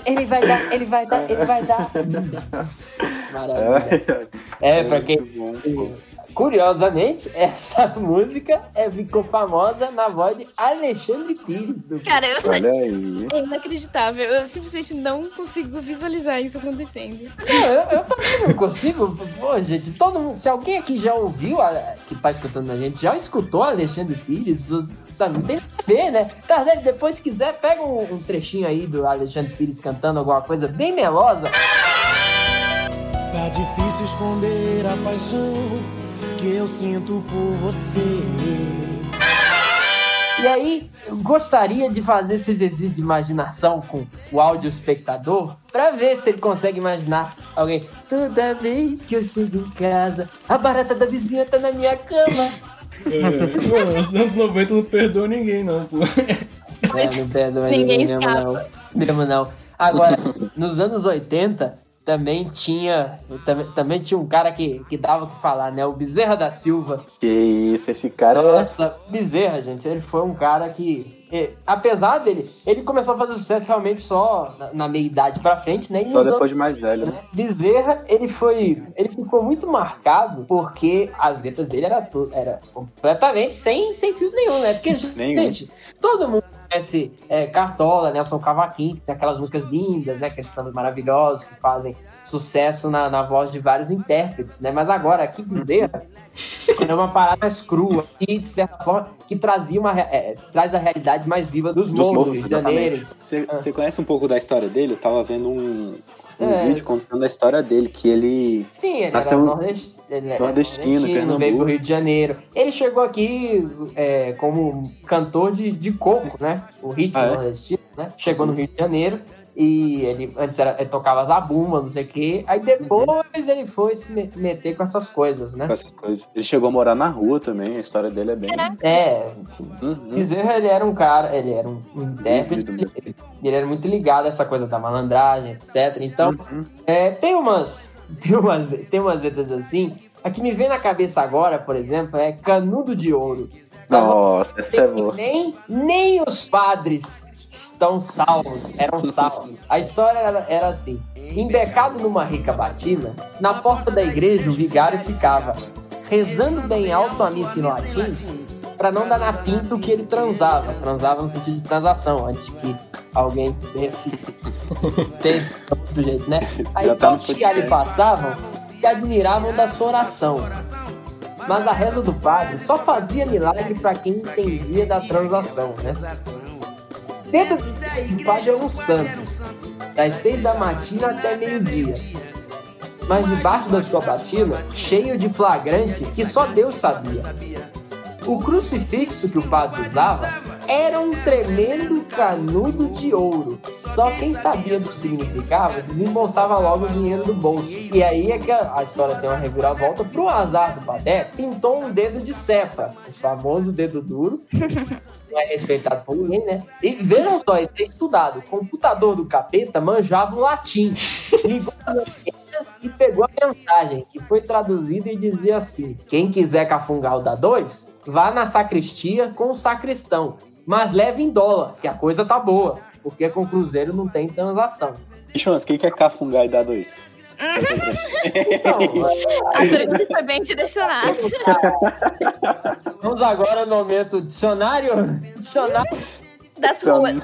Ele vai dar, ele vai dar, ele vai dar. Maravilha. É, pra quem. Bom. Curiosamente, essa música é, ficou famosa na voz de Alexandre Pires. Do... Cara, eu, Olha aí. é inacreditável. Eu simplesmente não consigo visualizar isso acontecendo. Não, eu, eu também não consigo. Pô, gente, todo mundo. Se alguém aqui já ouviu, a- que tá escutando a gente, já escutou Alexandre Pires, você sabe, não tem nada a ver, né? Tardelli, depois se quiser, pega um, um trechinho aí do Alexandre Pires cantando alguma coisa bem melosa. Tá difícil esconder a paixão que eu sinto por você. E aí, eu gostaria de fazer esse exercício de imaginação com o áudio espectador pra ver se ele consegue imaginar alguém. Toda vez que eu chego em casa, a barata da vizinha tá na minha cama. É, não, os anos 90 não perdoa ninguém, não, pô. É, não perdoa Ninguém ninguém mesmo escapa. não. Mesmo não. Agora, nos anos 80, também tinha, também, também tinha um cara que, que dava o que falar, né? O Bezerra da Silva. Que isso, esse cara é. Nossa, Bezerra, gente, ele foi um cara que, apesar dele, ele começou a fazer sucesso realmente só na, na meia idade pra frente, né? E Só depois anos- de mais velho, né? Bezerra, ele foi, ele ficou muito marcado porque as letras dele era, era completamente sem, sem fio nenhum, né? Porque, Nenhum. gente, todo mundo conhece é, Cartola, Nelson Cavaquinho, que tem aquelas músicas lindas, né? Aqueles sambas maravilhosos que fazem sucesso na, na voz de vários intérpretes, né? Mas agora, aqui Bezerra é uma parada mais crua e, de certa forma, que trazia uma, re- é, traz a realidade mais viva dos, Dos morros do Rio de Janeiro. Você você conhece um pouco da história dele? Eu tava vendo um, um É. vídeo contando a história dele, que ele. Sim, ele Nasceu era em- nordest... ele era nordestino, nordestino, Pernambuco. veio pro Rio de Janeiro. Ele chegou aqui é, como cantor de, de coco, né? O ritmo Ah, é? nordestino, né? Chegou no Rio de Janeiro e ele antes era, ele tocava zabumba, não sei o quê. Aí depois ele foi se me- meter com essas coisas, né? com essas coisas. Ele chegou a morar na rua também, a história dele é bem. É, enfim. Uhum. Bezerra, ele era um cara, ele era um, intérprete, Híbrido ele, ele era muito ligado a essa coisa da malandragem, etc. Então, Uhum. é, tem umas tem umas tem umas letras assim. A que me vem na cabeça agora, por exemplo, é Canudo de Ouro. Nossa, essa é boa. Nem, nem os padres estão salvos, eram salvos. A história era, era assim: embecado numa rica batina, na porta da igreja o vigário ficava rezando bem alto a missa em latim para não dar na pinta o que ele transava. Transava no sentido de transação, antes que alguém desse, desse do jeito, né? Aí Já tá todos que ali passavam se admiravam da sua oração. Mas a reza do padre só fazia milagre para quem entendia da transação, né? Dentro do padre é um santo, das seis da matina até meio-dia. Mas debaixo da sua batina, cheio de flagrante que só Deus sabia. O crucifixo que o padre usava era um tremendo canudo de ouro. Só quem sabia do que significava desembolsava logo o dinheiro do bolso. E aí é que a, a história tem uma reviravolta. Pro azar do Padé, pintou um dedo de cepa, o famoso dedo duro. Não é respeitado por ninguém, né? E vejam só, isso é estudado. O computador do capeta manjava o latim. Ligou notícias e pegou a mensagem, que foi traduzida e dizia assim: Quem quiser cafungar o da 2, vá na sacristia com o sacristão, mas leve em dólar, que a coisa tá boa, porque com o Cruzeiro não tem transação. Chance, quem quer cafungar e dar dois? A pergunta foi bem direcionada. Vamos agora no momento dicionário. Dicionário Das ruas.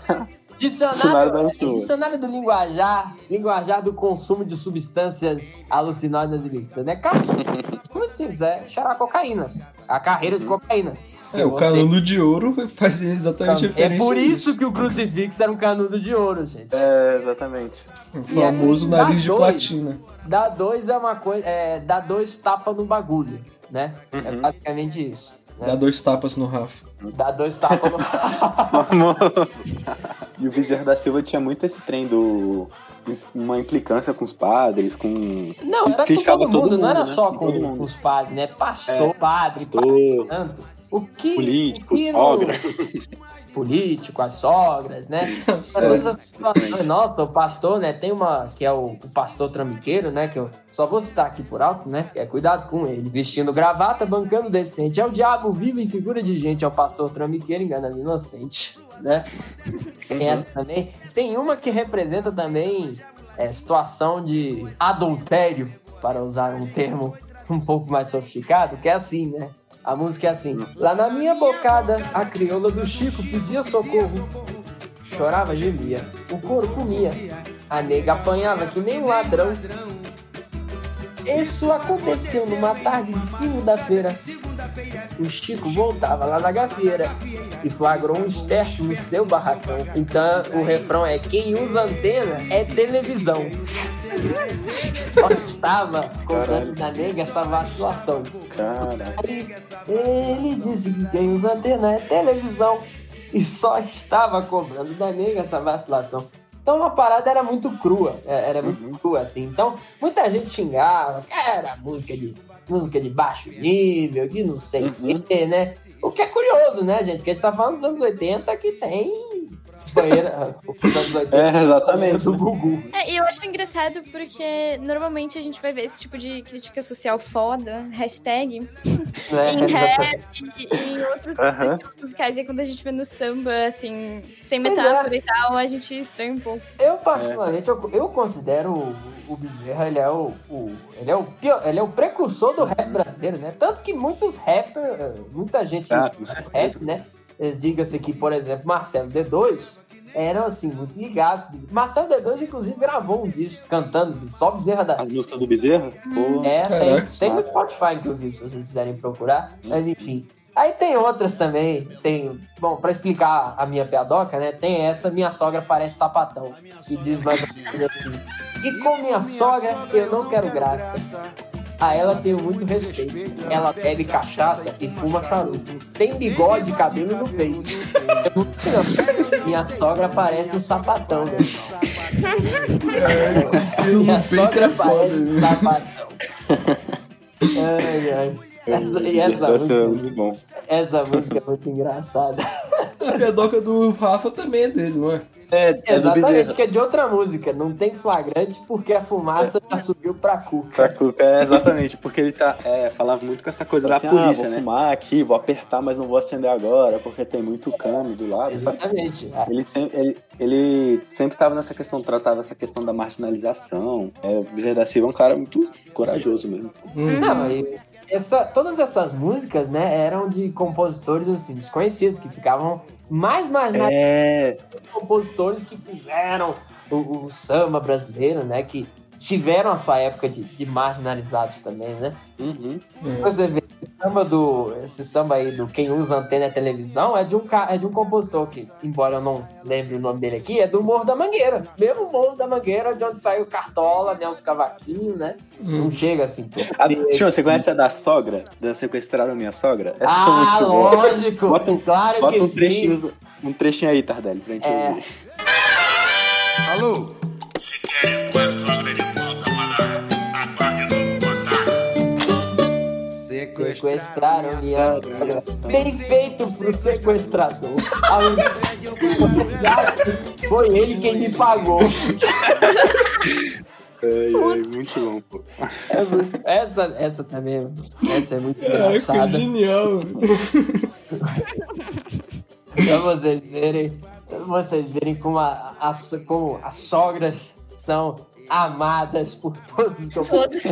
Dicionário, Dicionário das ruas. dicionário do linguajar, linguajar do consumo de substâncias alucinógenas ilícitas, né? Cara, muito simples, é cheirar cocaína. A carreira de cocaína. É, o Você- canudo de ouro fazia exatamente É referência por isso que o crucifixo era um canudo de ouro, gente. É, exatamente. O famoso E aí, nariz de dois. platina. Dá dois é uma coisa. É, dá dois tapas no bagulho, né? É Uhum. basicamente isso. Né? Dá dois tapas no Rafa. Dá dois tapas no. Famoso. E o Bezerra da Silva tinha muito esse trem do. Uma implicância com os padres, com. Não, era com todo mundo, não era né? só Com com, mundo. os padres, né? Pastor, É, padre, pastor. padre, santo. O que. Político, o que sogra. Político, as sogras, né? Nossa, o pastor, né? Tem uma. Que é o, o pastor trambiqueiro, né? Que eu só vou citar aqui por alto, né? É cuidado com ele. Vestindo gravata, bancando decente. É o diabo vivo em figura de gente. É o pastor trambiqueiro enganando inocente, né? Tem essa também. Tem uma que representa também é, situação de adultério, para usar um termo um pouco mais sofisticado, que é assim, né? A música é assim. Lá na minha bocada, a crioula do Chico pedia socorro. Chorava, gemia. O couro comia. A nega apanhava que nem um ladrão. Isso aconteceu numa tarde de segunda-feira. O Chico voltava lá na gafeira e flagrou um esterco no seu barracão. Então o refrão é: quem usa antena é televisão. Só estava contando da nega essa vacilação. Aí ele disse que quem usa antena é televisão e só estava cobrando da nega essa vacilação. Então a parada era muito crua, é, era muito crua assim. Então muita gente xingava, que era música de música de baixo nível, que não sei o quê, né? O que é curioso, né, gente? Que a gente tá falando dos anos 80 que tem anos 80 É, exatamente, do? Gugu. É, e eu acho engraçado porque normalmente a gente vai ver esse tipo de crítica social foda, hashtag, É, em rap e, e em outros estilos musicais. E aí quando a gente vê no samba, assim, sem é. metáfora e tal, a gente estranha um pouco. Eu, particularmente, eu, eu considero o, o Bezerra, ele é o, o- ele, é o pio- ele é o precursor do rap brasileiro, né? Tanto que muitos rappers, muita gente Ah, rap, né? Eh, Diga-se que, por exemplo, Marcelo D2 eram, assim, muito ligados. Marcelo D2, inclusive, gravou um disco cantando só Bezerra da As músicas do Bezerra? Pô, É, tem, Caraca, tem no. Spotify, inclusive, se vocês quiserem procurar. Mas enfim. Aí tem outras também. Tem. Bom, pra explicar a minha piadoca, né? Tem essa, minha sogra parece sapatão. Que diz mais assim. E com minha sogra, eu não quero graça. A ela tenho muito respeito. Ela bebe cachaça e fuma charuto. Tem bigode e cabelo no peito. Eu não. Minha sogra parece um sapatão, né? Pelo Minha sogra é foda. parece um sapatão. Ai, ai. Essa, essa, Silva é música, muito bom. essa música é muito engraçada. A pedoca do Rafa também é dele, não é? É, é Exatamente, que é de outra música. Não tem flagrante porque a fumaça já subiu pra cuca. Pra Cuca, é, exatamente, porque ele tá, é, falava muito com essa coisa da Assim, polícia, ah, né? vou Vou fumar aqui, vou apertar, mas não vou acender agora, porque tem muito cano do lado, sabe? Exatamente. Ele sempre, ele, ele sempre tava nessa questão, tratava essa questão da marginalização. É, o Bezerra da Silva é um cara muito corajoso mesmo. Não, e essa, todas essas músicas, né, eram de compositores assim, desconhecidos, que ficavam mais marginalizados É, compositores que fizeram o, o samba brasileiro, né? Que tiveram a sua época de, de marginalizados também, né? uhum. Você vê samba do. Esse samba aí do Quem Usa Antena é Televisão é de um, é de um compositor que, embora eu não lembre o nome dele aqui, é do Morro da Mangueira. Mesmo Morro da Mangueira, de onde saiu Cartola, Nelson Cavaquinho, né? Não chega assim. pô. A, Chama, você conhece a da sogra? Da Sequestraram Minha Sogra? Essa é Ah, muito boa. lógico! Bota um, claro bota que um sim. trechinho, um trechinho aí, Tardelli, pra gente É. ouvir. Alô? Sequestraram minha sogra. Bem feito pro sequestrador. Foi ele quem me pagou. É, é, muito bom, pô. É muito- essa, essa também, essa é muito Ai, que engraçada. genial. Pra vocês verem, pra vocês verem como, a, as, como as sogras são amadas por todos os companheiros.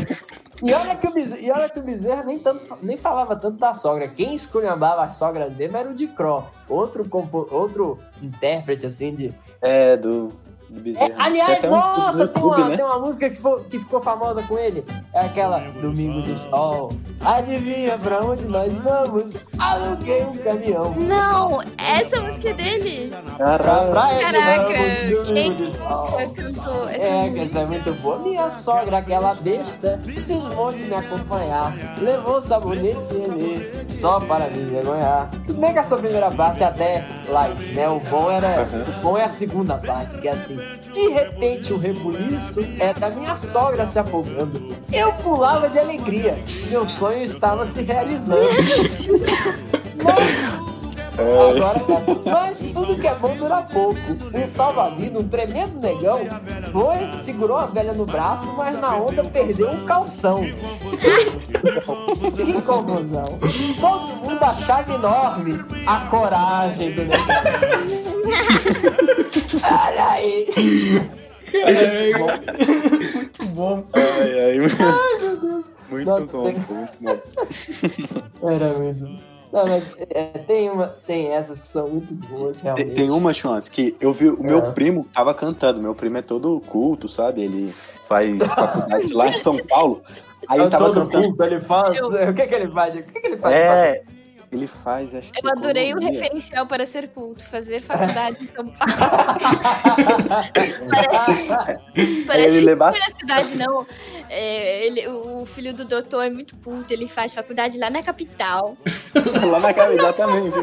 E olha que o Bezerra, e olha que o Bezerra nem, tanto, nem falava tanto da sogra. Quem esculhambava a sogra dele era o de Cro, outro, outro intérprete assim de. É, do, do É, Bezerra. Tem aliás, no nossa, tem YouTube, uma, né? tem uma música que, que ficou famosa com ele. É aquela Domingo do Sol. Adivinha pra onde nós vamos? Aluguei um caminhão. Não, essa música é dele. Caraca, Ramos, quem Domingo do Sol. cantou essa É, que música? essa é muito boa. Minha sogra, aquela besta, cismou de me acompanhar. Levou sabonete Renê, só para me envergonhar. Tudo bem que essa primeira parte é até light, né? O bom, era, o bom é a segunda parte, que é assim. De repente, o rebuliço era minha sogra se afogando. Eu pulava de alegria. Meu sonho estava se realizando. Agora, cara, mas tudo que é bom dura pouco. Um salva-vida, um tremendo negão, foi, segurou a velha no braço, mas na onda perdeu um calção. que confusão. Todo mundo achava enorme a coragem do negão. Olha aí. Muito bom. Ai, ai, Ai, meu Deus. muito Nossa, bom, tem- pô, muito bom. Era mesmo. Não, mas é, tem, uma, tem essas que são muito boas, Tem, realmente. tem uma chance que eu vi, o meu É. primo tava cantando. Meu primo é todo culto, sabe? Ele faz faculdade lá em São Paulo. Aí É tava todo cantando. culto, ele faz. O que que ele faz? O que que ele faz? É, ele faz, acho que. Eu adorei o economia. referencial para ser culto, fazer faculdade em São Paulo. parece parece Ele leva- que na cidade, não. É, ele, o filho do doutor é muito culto, ele faz faculdade lá na capital. Lá na cara, exatamente.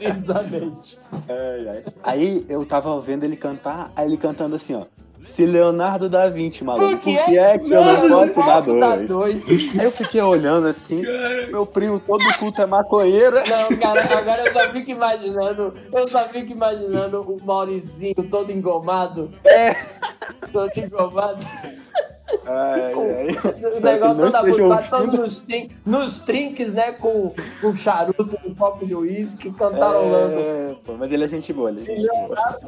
Aí eu tava vendo ele cantar, aí ele cantando assim, ó. Se Leonardo da Vinci, maluco, por que é que eu não posso dar dois? dois? Aí eu fiquei olhando assim, meu primo todo culto é maconheiro. Não, cara, agora eu só fico imaginando, eu só fico imaginando o Mauricinho todo engomado. É. Todo engomado. Ai, ai. O negócio todo ouvindo. nos, trin- nos trinques, né? Com, com charuto, um copo de uísque, cantarolando. É, pô, mas ele é gente boa, ele é gente boa. Da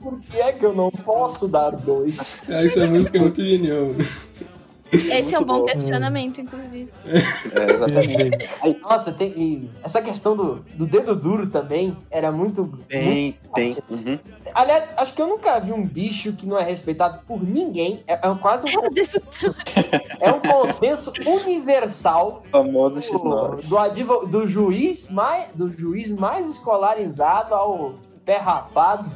por que é que eu não posso dar dois? Ah, essa música é muito genial. Esse é um bom bom. questionamento, inclusive. É, exatamente. Aí, Nossa, tem, e essa questão do, do dedo duro também era muito. muito tem, tem. Uhum. Aliás, acho que eu nunca vi um bicho que não é respeitado por ninguém. É, é quase um, é um consenso universal Famoso do, X9. do, advo- do juiz mais, do juiz mais escolarizado ao pé rapado,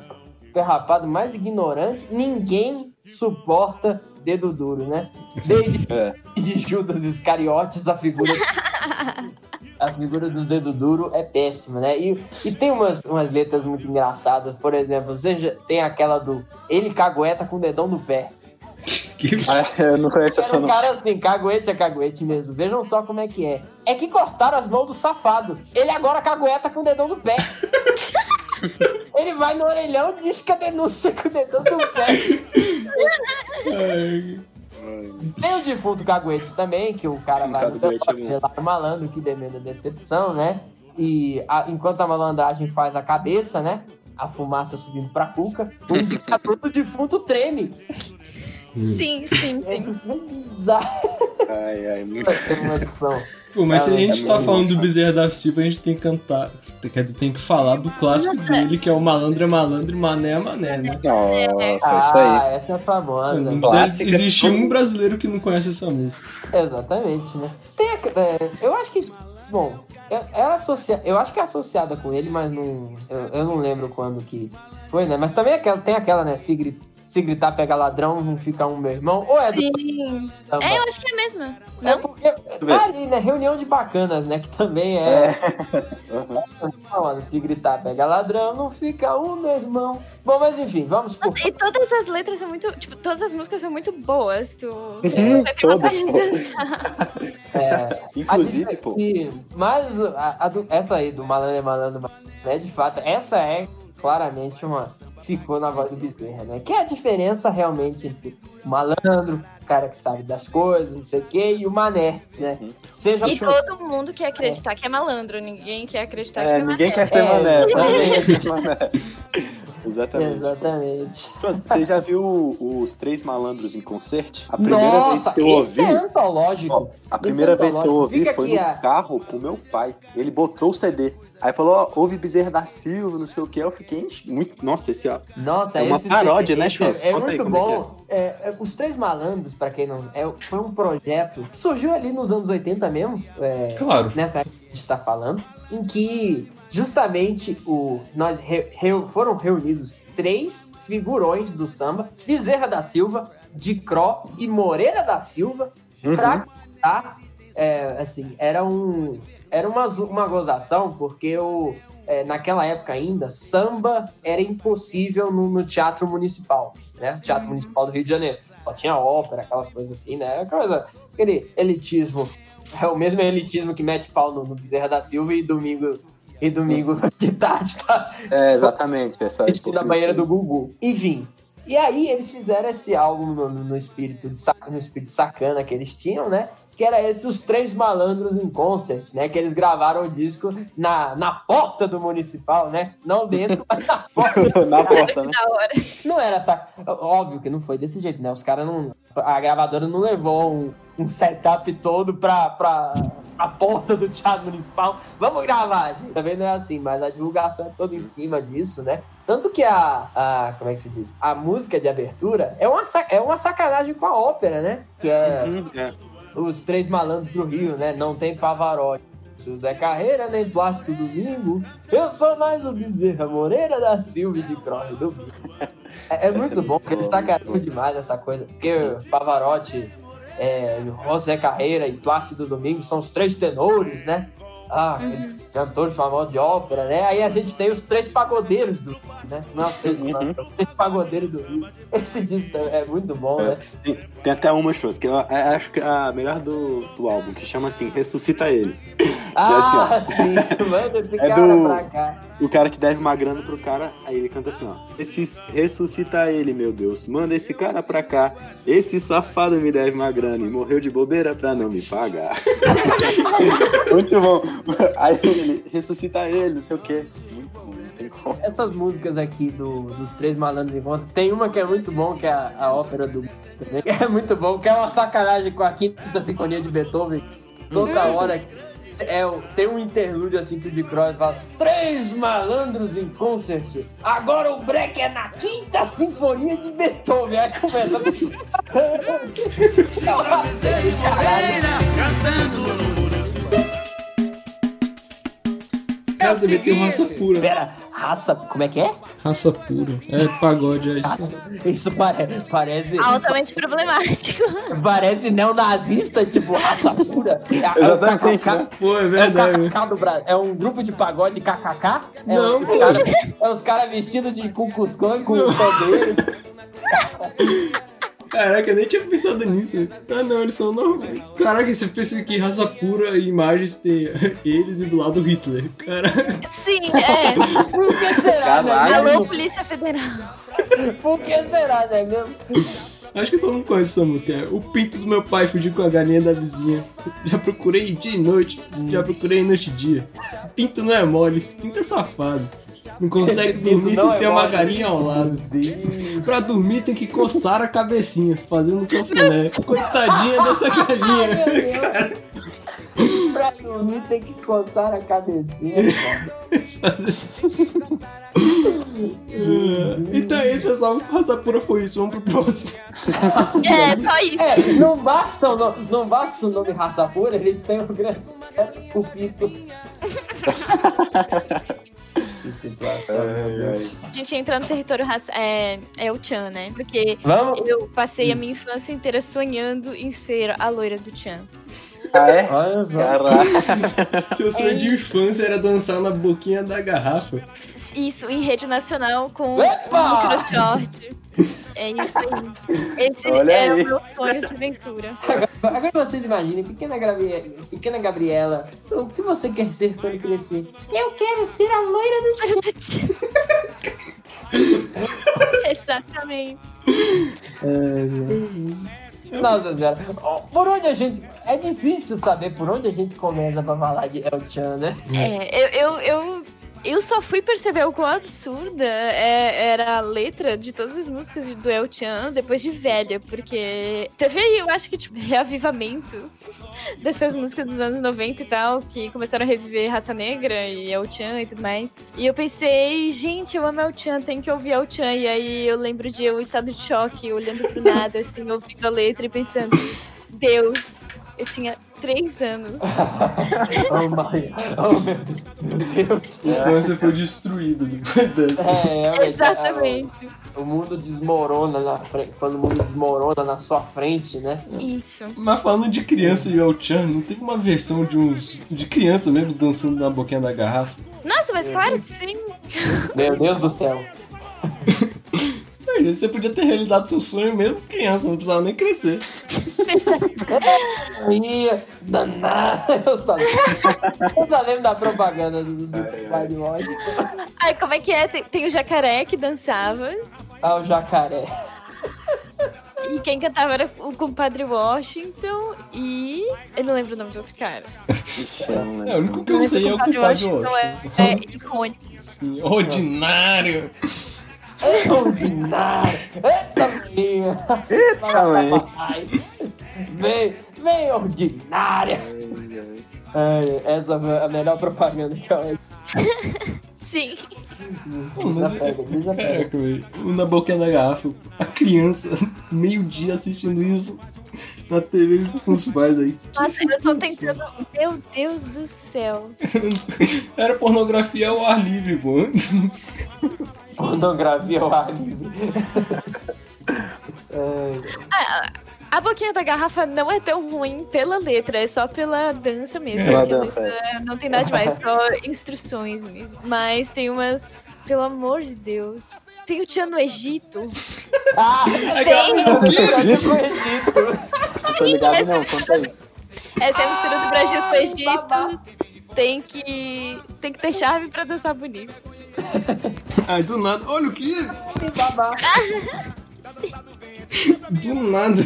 pé rapado mais ignorante. Ninguém suporta dedo duro, né? Desde É. de Judas Iscariotes, a figura a figura do dedo duro é péssima, né? E, e tem umas, umas letras muito engraçadas, por exemplo, já tem aquela do ele cagueta com o dedão no pé. Ah, eu não conheço essa não. cara assim, caguete é caguete mesmo. Vejam só como é que é. É que cortaram as mãos do safado. Ele agora cagueta com o dedão no pé. Ele vai no orelhão e diz que a denúncia com o dedão no pé. Tem o defunto caguete também, que o cara vai é revelar o malandro que demanda decepção, né? E a- enquanto a malandragem faz a cabeça, né? A fumaça subindo pra cuca, o indicador do defunto treme. Sim, sim, É sim. bizarro. Ai, ai, muito. Pô, mas se a Ah, gente é tá falando do. Bezerra da Silva, a gente tem que cantar. Quer dizer, tem que falar do clássico Nossa. dele, que é o malandro é malandro mané é mané, né? Nossa, isso Ah, aí. essa é famosa. Não Clássica. deve existir um brasileiro que não conhece essa música. Exatamente, né? Tem a- é, eu acho que. Bom, é, é associa, eu acho que é associada com ele, mas não, eu, eu não lembro quando que foi, né? Mas também é aquela, tem aquela, né? Se, gri- se gritar pega ladrão, não fica um meu irmão. Ou é do Sim. samba? É, eu acho que é a mesma. É Não? porque tá ali, né? Reunião de bacanas, né? Que também é. Não, se gritar pega ladrão, não fica um meu irmão. Bom, mas enfim, vamos por. E todas as letras são muito. Tipo, todas as músicas são muito boas. Tu. Ter todas. É, Inclusive, a- pô. e- mas a- a do- essa aí do Malandro é Malandro, né? De fato, essa é claramente uma. Ficou na voz do Bezerra, né? Que é a diferença realmente entre o malandro, o cara que sabe das coisas, não sei o quê, e o mané, né? Seja E todo mundo quer acreditar que é malandro, ninguém quer acreditar que É, é ninguém mané. quer ser É, mané. exatamente. Ninguém quer ser mané. Exatamente. Exatamente. Você já viu os Três Malandros em concert? A primeira Nossa, vez que eu ouvi. é antológico. Ó, a primeira Esse é vez que eu ouvi Fica foi no a- carro com meu pai. Ele botou o CD. Aí falou, ó, ouve Bezerra da Silva, não sei o que. Eu fiquei muito. Nossa, esse ó. Nossa, É uma esse- paródia, né, esse Chus? É, Conta aí muito como é bom. É, é, os Três Malandros, pra quem não. É, foi um projeto que surgiu ali nos anos 80 mesmo. é, Claro. Nessa época que a gente tá falando. Em que justamente o, nós re- re- foram reunidos três figurões do samba: Bezerra da Silva, Dicró e Moreira da Silva, pra cantar. é, assim, era um. Era uma, uma gozação, porque o é, naquela época ainda, samba era impossível no, no teatro municipal, né? Teatro Municipal do Rio de Janeiro. Só tinha ópera, aquelas coisas assim, né? Aquela coisa, aquele elitismo. É o mesmo elitismo que mete pau no, no Bezerra da Silva e domingo, e domingo de tarde tá É, exatamente. Essa na banheira do Gugu. Enfim. E aí eles fizeram esse álbum no, no- espírito de no espírito sacana que eles tinham, né? Que era esse Os Três Malandros em Concert, né? Que eles gravaram o disco na, na porta do municipal, né? Não dentro, mas na porta. Na porta, né? Não era sac... Óbvio que não foi desse jeito, né? Os caras não. A gravadora não levou um, um setup todo pra, pra, pra porta do Teatro Municipal. Vamos gravar, gente. Também não é assim, mas a divulgação é toda em cima disso, né? Tanto que a, a. Como é que se diz? A música de abertura é uma, é uma sacanagem com a ópera, né? Que é Uhum, é. Os três malandros do Rio, né? Não tem Pavarotti. José Carreira, nem Plástico Domingo. Eu sou mais o Bezerra Moreira da Silva de Croy do. É, é muito bom, porque eles sacaneiam demais essa coisa. Porque Pavarotti, é, José Carreira e Plácido Domingo são os três tenores, né? Ah, aqueles cantores famosos de ópera, né? Aí a gente tem os três pagodeiros do Rio, né? Não é os três, não, os três pagodeiros do Rio. Esse disco é é muito bom, né? Tem, tem até uma, shows que eu é, acho que é a melhor do, do álbum, que chama assim, Ressuscita Ele. Ah, assim, sim, manda esse É cara do- pra cá. O cara que deve uma grana pro cara, aí ele canta assim, ó. Esse, ressuscita ele, meu Deus. Manda esse cara pra cá. Esse safado me deve uma grana e morreu de bobeira pra não me pagar. Muito bom. Aí ele ressuscita ele, não sei o quê. Muito não tem como. Essas músicas aqui do, dos Três Malandros em Conta, tem uma que é muito bom, que é a, a ópera do também. que É muito bom, que é uma sacanagem com a quinta sinfonia de Beethoven. Toda hora é, o- tem um interlúdio assim que o de Croix fala: Três malandros em concert. Agora o break é na quinta sinfonia de Beethoven. Aí começa. É Cara, deve ter raça pura. Pera, raça, como é que é? Raça pura. É pagode, é isso. Isso pare- parece. Altamente problemático. Parece neonazista, tipo, raça pura. Exatamente, É o né? Pô, é é o verdade. Do Brasil. É um grupo de pagode KKK? É Não, os cara- é os caras vestidos de Cucuscão e com poderes. Caraca, eu nem tinha pensado nisso. Ah, não, eles são normais. Caraca, você pensa que raça pura e imagens tem eles e do lado Hitler. Caraca. Sim, é. Por que será, Caralho. né? Alô, Polícia Federal. Por que será, né? Acho que todo mundo conhece essa música. O pinto do meu pai fugiu com a galinha da vizinha. Já procurei dia e noite. Já procurei noite e dia. Esse pinto não é mole, esse pinto é safado. Não consegue dormir sem é ter uma mole. galinha ao lado. Pra dormir tem que coçar a cabecinha, fazendo cafuné. Coitadinha dessa galinha. Cara, Pra dormir tem que coçar a cabecinha. então é isso, pessoal. Raça pura foi isso. Vamos pro próximo. É, só isso. É, não basta, o no- não basta o nome raça pura, eles têm um grande o pito. que situação, meu Deus. A gente entra no território raça... é, é o Chan, né? Porque Vamos? eu passei a minha infância inteira sonhando em ser a loira do Chan. Ah, é? Caraca. Seu sonho de infância era dançar na boquinha da garrafa. Isso, em rede nacional com Opa! o microshort. É isso aí. Esse Olha era aí. o meu sonho de aventura. Agora vocês imaginem, pequena, Gabriela, pequena Gabriela, o que você quer ser quando crescer? Eu quero ser a loira do Exatamente. Nossa senhora. Por onde a gente. É difícil saber por onde a gente começa pra falar de El Chan, né? É, eu, eu, eu, eu só fui perceber o quão absurda é- era a letra de todas as músicas do El Chan depois de velha, porque teve aí, eu acho que, tipo, reavivamento dessas músicas dos anos 90 e tal, que começaram a reviver Raça Negra e El Chan e tudo mais. E eu pensei, gente, eu amo El Chan, tem que ouvir El Chan. E aí eu lembro de eu estado de choque, olhando pro nada, assim, ouvindo a letra e pensando, Deus, eu tinha três anos. Oh, my. Oh, meu Deus. Meu Deus. A infância foi destruída depois dessa. É, realmente, Exatamente. O, o mundo desmorona na frente. Quando o mundo desmorona na sua frente, né? Isso. Mas falando de criança e El Chan, não tem uma versão de uns. de criança mesmo dançando na boquinha da garrafa? Nossa, mas claro que sim. Meu Deus do céu. Você podia ter realizado seu sonho mesmo criança, não precisava nem crescer. Ih, danado. Eu só, eu só lembro da propaganda do, do Pai Mod. Ai, como é que é? Tem, tem o jacaré que dançava. Ah, o jacaré. E quem cantava era o compadre Washington e. Eu não lembro o nome do outro cara. É, o único que eu sei é o compadre Washington Washington. é, é icônico. Sim, ordinário. Ordinário. Eita, minha. Eita, mãe. Vem, vem, ordinária. Ai, essa foi a melhor propaganda que eu Sim. Pô, mas Já pega, já pega. Caraca, velho. O Na boquinha da garrafa. A criança, meio-dia assistindo isso na TV com os pais aí. Nossa, eu tô tentando. Meu Deus do céu. Era pornografia ao ar livre, pô. Pornografia ao ar livre. Ah, a boquinha da garrafa não é tão ruim pela letra, é só pela dança mesmo. Pela dança, letra Não tem nada demais, só instruções mesmo. Mas tem umas. Pelo amor de Deus. Tem o Tia no Egito. Ah, tem! Tô ligado não, conta aí. Essa é a mistura do Brasil com o Egito. Tem que. Tem que ter charme pra dançar bonito. Ai, do nada. Olha o que? Do nada.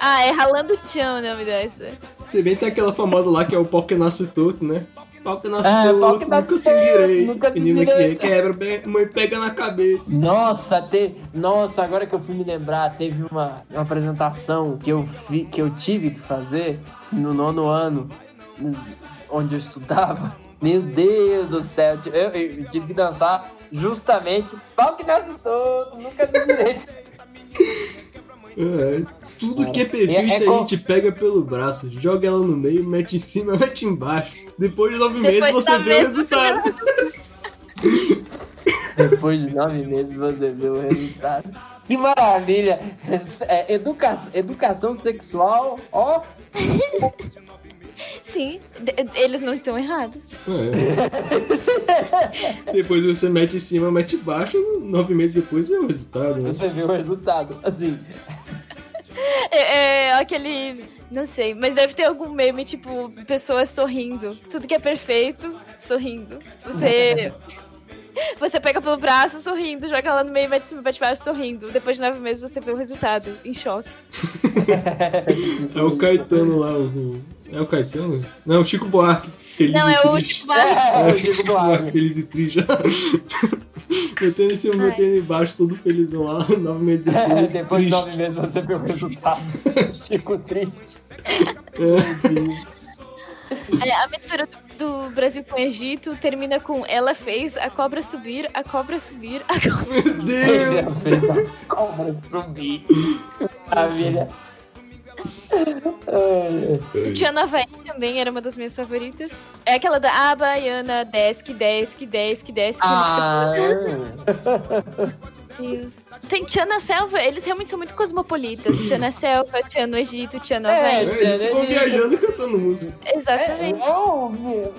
Ah, é Ralando o Tchan o nome dessa. Também tem aquela famosa lá que é o pau que nasce torto, né? Pau que nasce É, torto, nasce nunca se nunca se Menina que direito. quebra, mãe pega na cabeça. Nossa, te... Nossa, agora que eu fui me lembrar, teve uma, uma apresentação que eu, fi... que eu tive que fazer no nono ano, no- onde eu estudava. Meu Deus do céu, eu, eu- eu tive que dançar justamente pau que nasce todo, nunca vi direito. É, tudo que é perfeito É- é a com- gente pega pelo braço, joga ela no meio, mete em cima, mete embaixo. Depois de nove Depois meses de você nove vê o meses você resultado. Depois de nove meses você vê o resultado. Que maravilha! É, educa... Educação sexual, ó. Sim, eles não estão errados. É. depois você mete em cima, mete embaixo, nove meses depois vê o resultado. né? Você vê o resultado. Assim, É, é aquele. Não sei, mas deve ter algum meme, tipo, pessoas sorrindo. Tudo que é perfeito, sorrindo. Você. Você pega pelo braço sorrindo, joga lá no meio, mete em cima, bate baixo sorrindo. Depois de nove meses você vê o resultado, em choque. É o Caetano lá, o. É o Caetano? Não, o Chico Buarque. Feliz Não, e é o. Chico Buarque. É, o Chico Buarque. Feliz e triste. metendo em cima, metendo embaixo, todo felizão lá, nove meses depois. depois de triste. nove meses você vê o resultado. Chico triste. É, a mistura do, do Brasil com o Egito termina com ela fez a cobra subir, a cobra subir, a cobra. Meu Deus! Ela fez a cobra subir. Maravilha. Ai, ai. Tia Havaí também era uma das minhas favoritas. É aquela da A Baiana, desce, desce, desce, desce. Ah, Deus. Tem Tia na Selva, eles realmente são muito cosmopolitas. Tia na Selva, Tia no Egito, Tia no É, Havaí. É, Eles ficam viajando e cantando música. Exatamente. é um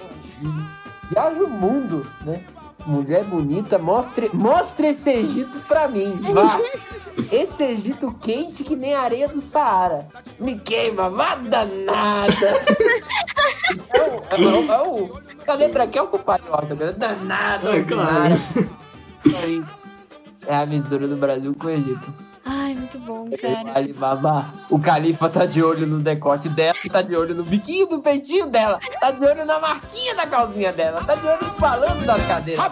viaja o mundo, né? Mulher bonita, mostre, mostre esse Egito pra mim. Vá. Esse Egito quente que nem areia do Saara. Me queima, vá danada. Então, é, o- é o- essa letra aqui é o compadre Danada. É, claro. Aí, É a mistura do Brasil com o Egito. Ai, muito bom, cara. Alibaba, o Califa tá de olho no decote dela, tá de olho no biquinho do peitinho dela, tá de olho na marquinha da calcinha dela, tá de olho no balanço das cadeiras.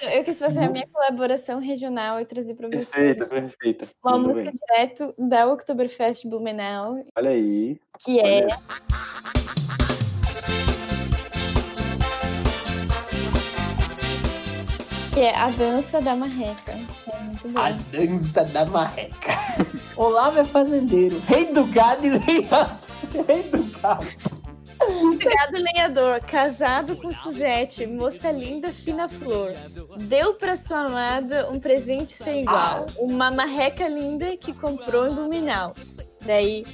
Eu quis fazer a minha colaboração regional e trazer pra vocês Perfeita, perfeita. uma Muito música bem. direto da Oktoberfest Blumenau, Olha aí. que é que é a dança da marreca. É muito bom. A dança da marreca. Olavo é fazendeiro, rei do gado e lenhador. Rei do gado. Obrigado, lenhador. Casado com Suzete, moça linda, fina flor. Deu pra sua amada um presente sem igual. Uma marreca linda que comprou em Blumenau. Daí,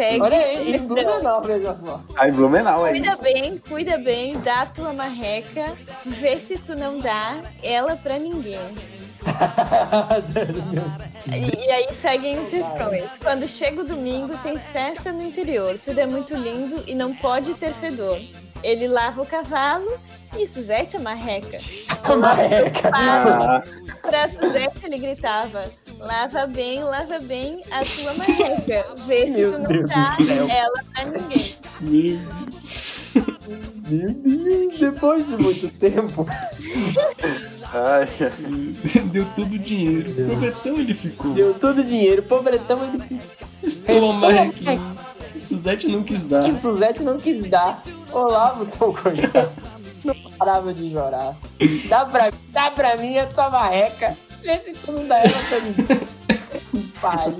segue. Olha aí, refrão. Blumenau, veja só. Aí, Blumenau aí. Cuida bem, cuida bem, dá tua marreca, vê se tu não dá ela pra ninguém. E, e aí seguem os refrões. Quando chega o domingo, tem festa no interior. Tudo é muito lindo e não pode ter fedor. Ele lava o cavalo e Suzete a marreca. Marreca. Ah, Pra Suzete ele gritava: Lava bem, lava bem a tua marreca. Vê se Meu tu não Deus dá ela pra ninguém. Meu Deus. Meu Deus, depois de muito tempo. ai, Deu todo o dinheiro. Provetão ele ficou. Deu todo o dinheiro, pobretão ele fica. Estou Estou marrequinho. Suzete não quis dar. Que Suzete não quis dar. Olavo, tão coitado. Não parava de chorar. Dá pra, dá pra mim a tua marreca. Vê se tu não dá ela pra mim. Pariu.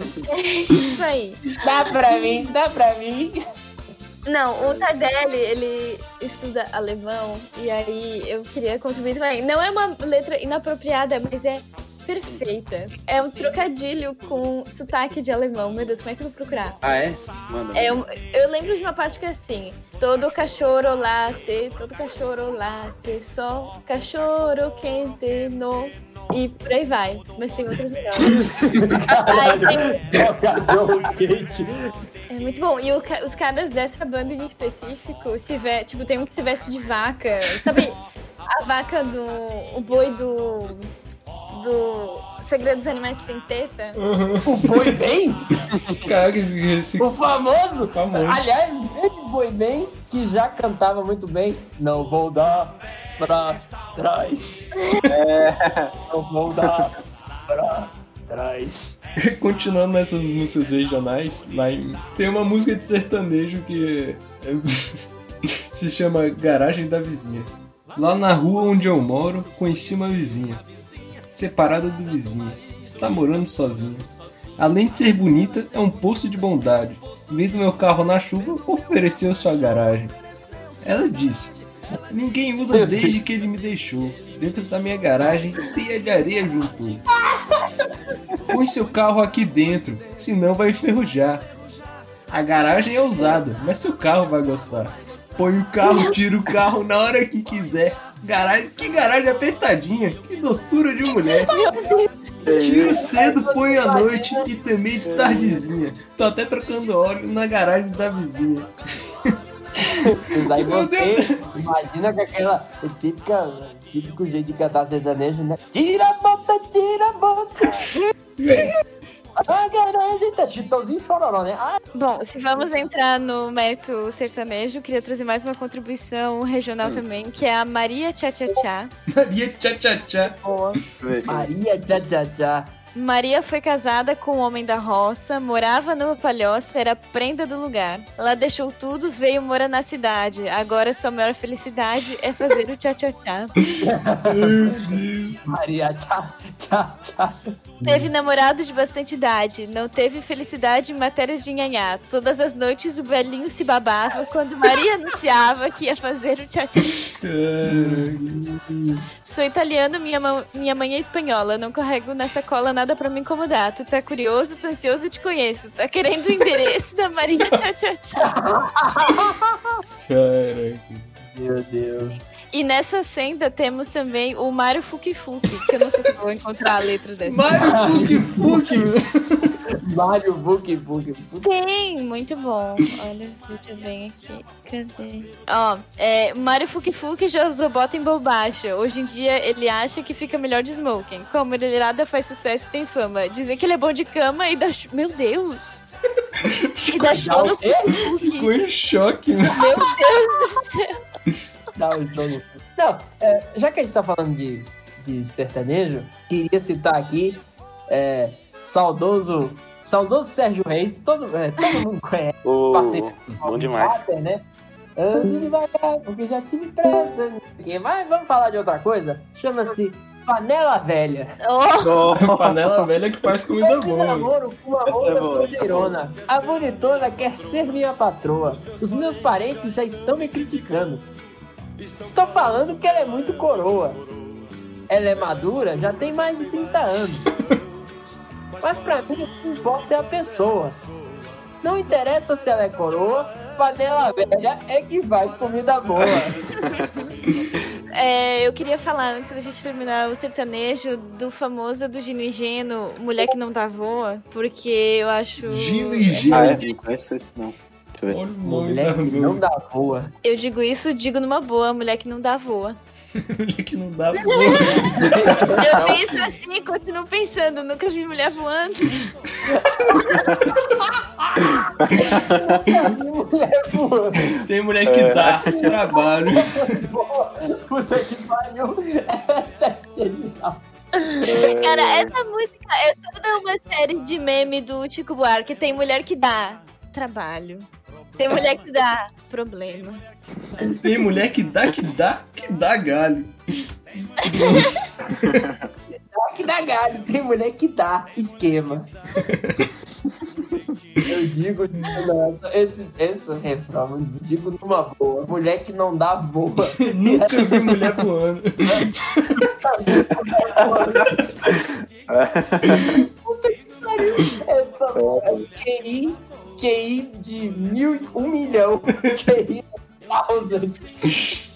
Isso aí. Dá pra mim, dá pra mim. Não, o Tardelli, ele estuda alemão e aí eu queria contribuir também. Não é uma letra inapropriada, mas é perfeita. É um trocadilho com sotaque de alemão. Meu Deus, como é que eu vou procurar? ah, é? Manda. É um- eu lembro de uma parte que é assim: todo cachorro late, todo cachorro late, só cachorro quente no. E por aí vai. Mas tem outras melhores. Aí tem- é muito bom. E o os caras dessa banda em específico, se vê, tipo, tem um que se veste de vaca. Sabe a vaca do. o boi do. Do. Segredo dos Animais que tem teta? O boi bem? Cara, esse, esse O famoso? famoso. Aliás, esse boi bem, que já cantava muito bem. Não vou dar pra trás. Não vou dar pra trás. Continuando nessas músicas regionais, lá em- tem uma música de sertanejo que é- se chama Garagem da Vizinha. Lá na rua onde eu moro, conheci uma vizinha, separada do vizinho, está morando sozinha. Além de ser bonita, é um poço de bondade. Vendo meu carro na chuva, ofereceu sua garagem. Ela disse: Ninguém usa desde que ele me deixou. Dentro da minha garagem, teia de areia juntou. Põe seu carro aqui dentro, senão vai enferrujar. A garagem é usada, mas seu carro vai gostar. Põe o carro, tira o carro na hora que quiser. Garagem, que garagem apertadinha, que doçura de mulher. Tiro cedo, põe à noite e também de tardezinha. Tô até trocando óleo na garagem da vizinha. Mas aí Meu você Deus. imagina com aquela típica, típico jeito de cantar sertanejo, né? Tira a bota, tira a bota. A garagem tá chitãozinho chororó, né? Ah, Bom, se vamos entrar no mérito sertanejo, queria trazer mais uma contribuição regional também, que é a Maria Tchá Tchá Tchá. Maria tchá tchá tchá. boa. Maria, tchá, tchá, tchá. Maria foi casada com um homem da roça, morava numa palhoça, era prenda do lugar. Ela deixou tudo, veio morar na cidade. Agora sua maior felicidade é fazer o tchá tchá tchá. Maria, tchá, tchá, tchá. Teve namorado de bastante idade, não teve felicidade em matéria de nhanhá. Todas as noites o velhinho se babava quando Maria anunciava que ia fazer o tchá tchá tchá. Sou italiano, minha, mão- minha mãe é espanhola. Não carrego na sacola nada pra me incomodar. Tu tá curioso, tá ansioso, eu te conheço. Tá querendo o endereço da Maria Tchá Tchá Tchá. Caraca. Meu Deus. E nessa senda temos também o Mário Fuki Fuki, que eu não sei se vou encontrar a letra dessa. Mário Fuki Fuki. Mário Book Book. Tem, muito bom. Olha, deixa eu bem aqui. Cadê? Ó, é, Mario Fuki Fuki já usou bota em baixa. Hoje em dia ele acha que fica melhor de smoking. Como ele nada faz sucesso e tem fama. Dizer que ele é bom de cama e dá. Meu Deus! e dá show no Fuki Fuki. Ficou em choque, mano. Meu Deus do céu. Não, então, não é, já que a gente tá falando de, de sertanejo, queria citar aqui é, saudoso, saudoso Sérgio Reis, todo, é, todo mundo conhece. Ô, parceiro bom demais. Rapper, né? Ando devagar, porque já tive pressa. Mas vamos falar de outra coisa? Chama-se Panela Velha. Oh, Panela velha que faz comida Eu boa. namoro com uma Essa é outra é solteirona. A bonitona quer ser minha patroa. Os meus parentes já estão me criticando. Estão falando que ela é muito coroa. Ela é madura, já tem mais de 30 anos. Mas pra mim, o que importa é a pessoa. Não interessa se ela é coroa, panela velha é que faz comida boa. É, eu queria falar, antes da gente terminar o sertanejo, do famoso do Gino e Geno, Mulher que não dá voa, porque eu acho. Gino e Geno. Ah, é? Não conheço isso, não. Deixa eu ver. Olha o nome Mulher da que mulher não dá boa. Eu digo isso, digo numa boa, mulher que não dá voa. que não dá boa. Eu penso assim, continuo pensando, nunca vi mulher voando. Mulher. Tem mulher que dá trabalho. Puta que pariu. Essa é genial. Cara, essa música é toda uma série de meme do Chico Buarque. Tem mulher que dá trabalho. Tem mulher que dá problema. Tem mulher que dá, que dá, que dá galho. Dá que dá galho, tem mulher que dá esquema. Eu digo, não, esse, esse refrão, eu digo numa boa. Mulher que não dá voa. Nunca vi mulher voando. Essa é QI, QI de mil, um milhão. QI thousand.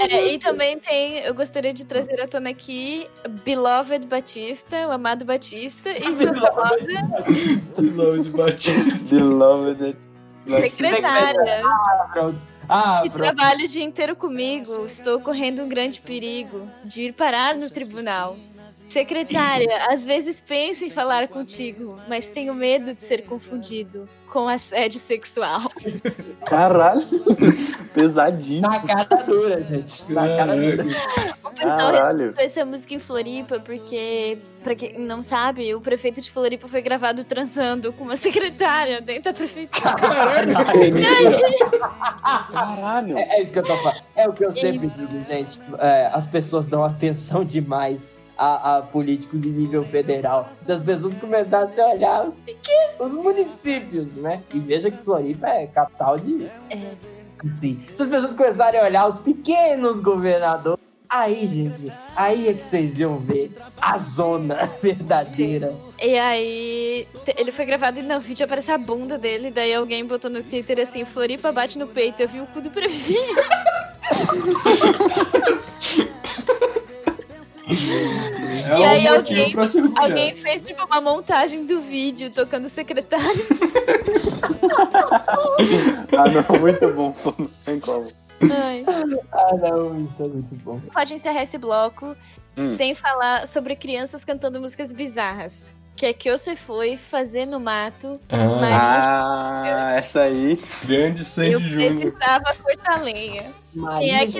É, e também tem, eu gostaria de trazer à tona aqui Beloved Batista, o amado Batista, e sua famosa Beloved Batista. Beloved. secretária. Ah, pronto. Ah, que pronto. trabalha o dia inteiro comigo. Estou correndo um grande perigo de ir parar no tribunal. Secretária, às vezes penso em falar contigo, mas tenho medo de ser confundido com assédio sexual. Caralho. Pesadíssimo. Na cara dura, gente. Na cara dura. O pessoal Caralho. essa música em Floripa porque, pra quem não sabe, o prefeito de Floripa foi gravado transando com uma secretária dentro da prefeitura. Caralho. É, é isso que eu tô falando. É o que eu sempre digo, gente. É, as pessoas dão atenção demais a, a políticos em nível federal. Se as pessoas começassem a olhar os pequenos, os municípios, né? E veja que Floripa é capital de. Sim. Se as pessoas começarem a olhar os pequenos governadores. Aí, gente, aí é que vocês iam ver a zona verdadeira. E aí, ele foi gravado e no vídeo aparece a bunda dele, daí alguém botou no Twitter assim, Floripa bate no peito, eu vi o cu do prefeito. É e aí alguém, alguém fez tipo uma montagem do vídeo tocando secretário. Ah, não, muito bom. Não tem como. Ai. Ah, não, isso é muito bom. Pode encerrar esse bloco Hum. sem falar sobre crianças cantando músicas bizarras. Que é que você foi fazer no mato, Maria Ah, essa aí. Grande eu Sandy Júnior. precisava cortar lenha. Quem é que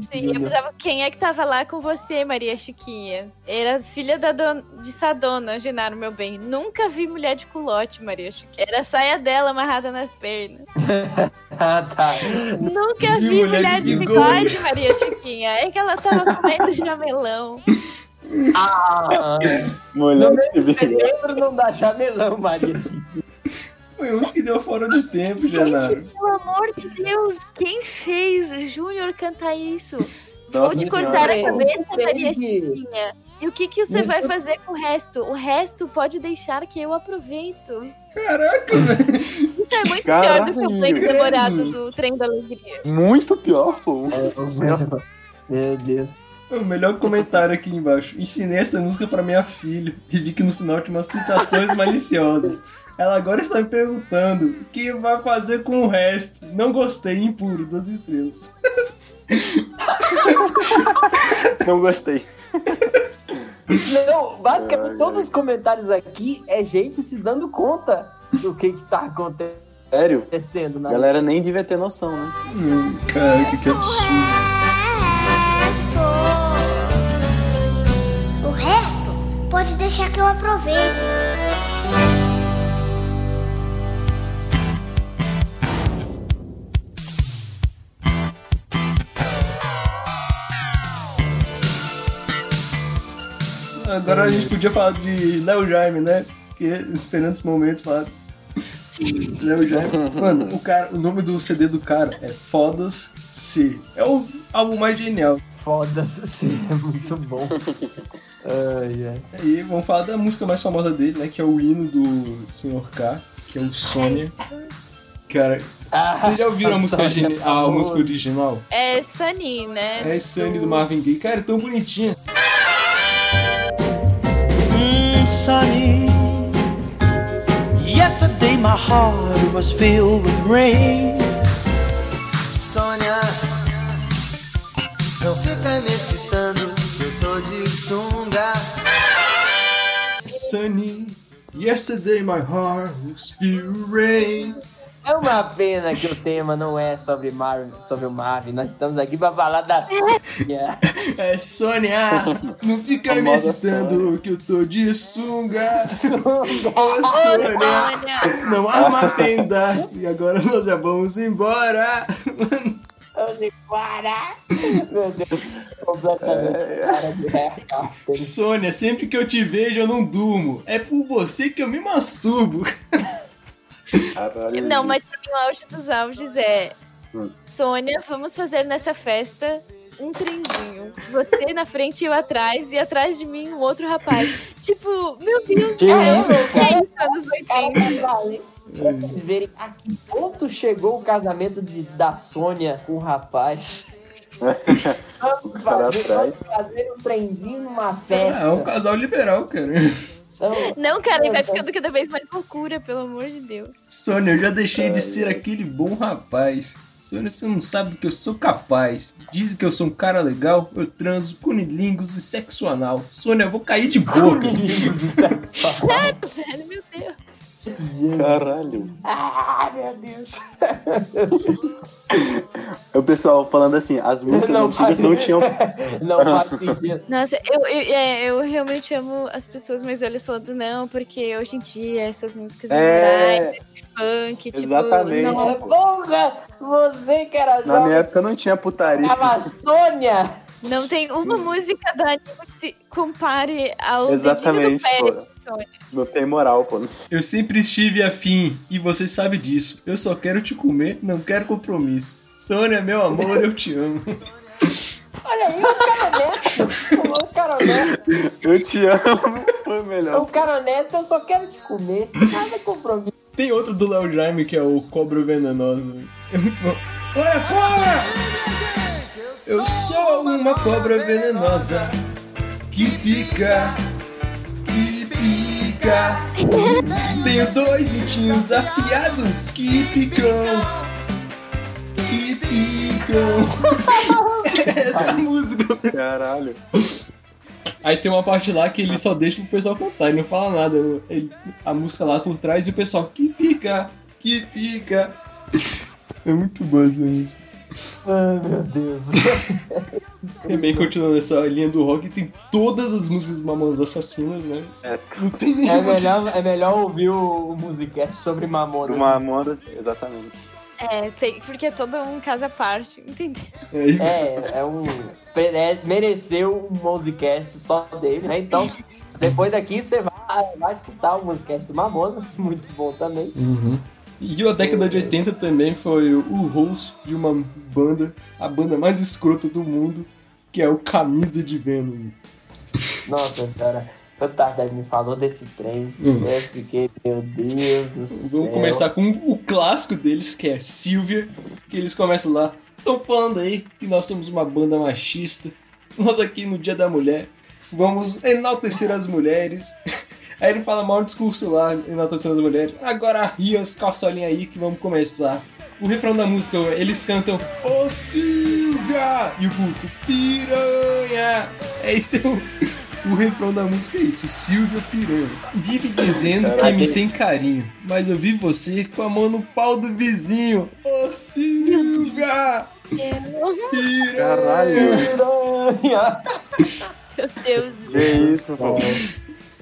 Sim, eu precisava... Quem é que tava lá com você, Maria Chiquinha? Era filha da don... de Sadona, Genaro, meu bem. Nunca vi mulher de culote, Maria Chiquinha. Era a saia dela amarrada nas pernas. Ah, tá. Nunca Vi vi mulher mulher, de de bigode, Maria Chiquinha. É que ela tava comendo jamelão. Ah, Mulher no cérebro não dá jamelão, Maria. Foi uns que deu fora de tempo, Gente, Genaro. pelo amor de Deus, quem fez o Júnior cantar isso? Vou Nossa te Senhora. cortar a Eu cabeça, Maria Chiquinha. E o que, que você vai fazer com o resto? O resto pode deixar que eu aproveito. Caraca, velho. Isso é muito pior Caralho, do que o credo. demorado do Trem da Alegria. Muito pior, pô. Meu Deus. O melhor comentário aqui embaixo. Ensinei essa música pra minha filha e vi que no final tinha umas citações maliciosas. Ela agora está me perguntando o que vai fazer com o resto. Não gostei, impuro, duas estrelas. Não gostei. Não, basicamente todos os comentários aqui é gente se dando conta do que, que tá acontecendo Sério? na A galera nem devia ter noção, né? Hum, cara, que, que absurdo. Resto pode deixar que eu aproveite. Agora a gente podia falar de Léo Jaime, né? Queria- Esperando esse momento falar. Léo Jaime. Mano, o, cara, o nome do CD do cara é Fodas C. É o álbum mais genial. Foda-se, é muito bom. Ai, ai. E vamos falar da música mais famosa dele, né? Que é o hino do Sr. K, que é o Sônia. Cara, vocês já ouviram a música, Sônia, geni- a música original? É Sunny, né? É Sunny do Marvin Gaye. Cara, é tão bonitinha. Mm, sunny. Yesterday my heart was filled with rain. Yesterday my heart was filled rain. É uma pena que o tema não é sobre, Mar sobre o Marvin. Nós estamos aqui pra falar da Sônia. É Sônia, não fica me excitando que eu tô de sunga. Ô Sônia, não arma a tenda. E agora nós já vamos embora. Vamos embora. Meu Deus, completamente cara de real. Sônia, sempre que eu te vejo eu não durmo. É por você que eu me masturbo. Não, mas pra mim o auge dos auges é Hum. Sônia, vamos fazer nessa festa um trendinho. Você na frente e eu atrás, e atrás de mim um outro rapaz. tipo, meu Deus do Que céu, cara? isso, anos 80. Pra vocês verem a que ponto chegou o casamento de, da Sônia com o rapaz. Vamos fazer, vamos fazer um trenzinho numa festa. É um casal liberal, cara. Não, cara, e vai ficando cada vez mais loucura, pelo amor de Deus. Sônia, eu já deixei de ser aquele bom rapaz. Sônia, você não sabe do que eu sou capaz. Dizem que eu sou um cara legal, eu transo cunilingus e sexo anal. Sônia, eu vou cair de boca. Sério, velho, meu Deus. Caralho. Ah, meu Deus. O pessoal falando assim, as músicas Não antigas faz- não tinham. Não faz sentido. Nossa, eu, eu, é, eu realmente amo as pessoas mais velhas falando não, porque hoje em dia essas músicas É. esse funk, tipo. Exatamente. Nossa, Porra, você que era Na minha época não tinha putaria. tava Sônia. Não tem uma música da Anitta que se compare ao Exatamente, dedinho do pé, pô. Sônia. Não tem moral, pô. Eu sempre estive afim, e você sabe disso. Eu só quero te comer, não quero compromisso. Sônia, meu amor, eu te amo. Olha aí, o cara honesto. O cara honesto. Eu te amo. Foi O melhor. cara honesto, eu só quero te comer. Nada compromisso. Tem outro do Léo Jaime que é o Cobra Venenosa. É muito bom. Olha, cobra! Eu sou uma cobra venenosa que pica, que pica. Tenho dois dentinhos afiados que picam, que picam. Essa música. Caralho. Aí tem uma parte lá que ele só deixa pro pessoal cantar e não fala nada. Ele- a música lá por trás e o pessoal que pica, que pica. É muito boa essa música. Ai, meu Deus. Também continuando essa linha do rock, tem todas as músicas do Mamonas Assassinas, né? Não tem É nenhuma. melhor, é melhor ouvir o, o musicast sobre Mamonas. Mamonas, exatamente. É, tem, porque é todo um caso à parte, entendeu? É, é um. é- mereceu um musicast só dele, né? Então, depois daqui você vai, vai escutar o musicast do Mamonas, muito bom também. E a década de 80 também foi o host de uma banda, a banda mais escrota do mundo, que é o Camisa de Venom. Nossa senhora, o Tardé me falou desse trem. Uhum. Eu fiquei, meu Deus do céu. Vamos começar com o clássico deles, que é Silvia, que eles começam lá. Estão falando aí que nós somos uma banda machista, nós aqui no Dia da Mulher vamos enaltecer as mulheres. Aí ele fala mal discurso lá, enaltecendo as mulheres. Agora ria as calçolinhas aí que vamos começar. O refrão da música, eles cantam Ô Silvia! E o público, piranha! É isso o, o refrão da música é isso, Silvia Piranha. Vive dizendo que me tem carinho, mas eu vi você com a mão no pau do vizinho. Ô Silvia! Piranha! Caralho. Meu Deus do Que isso, pô.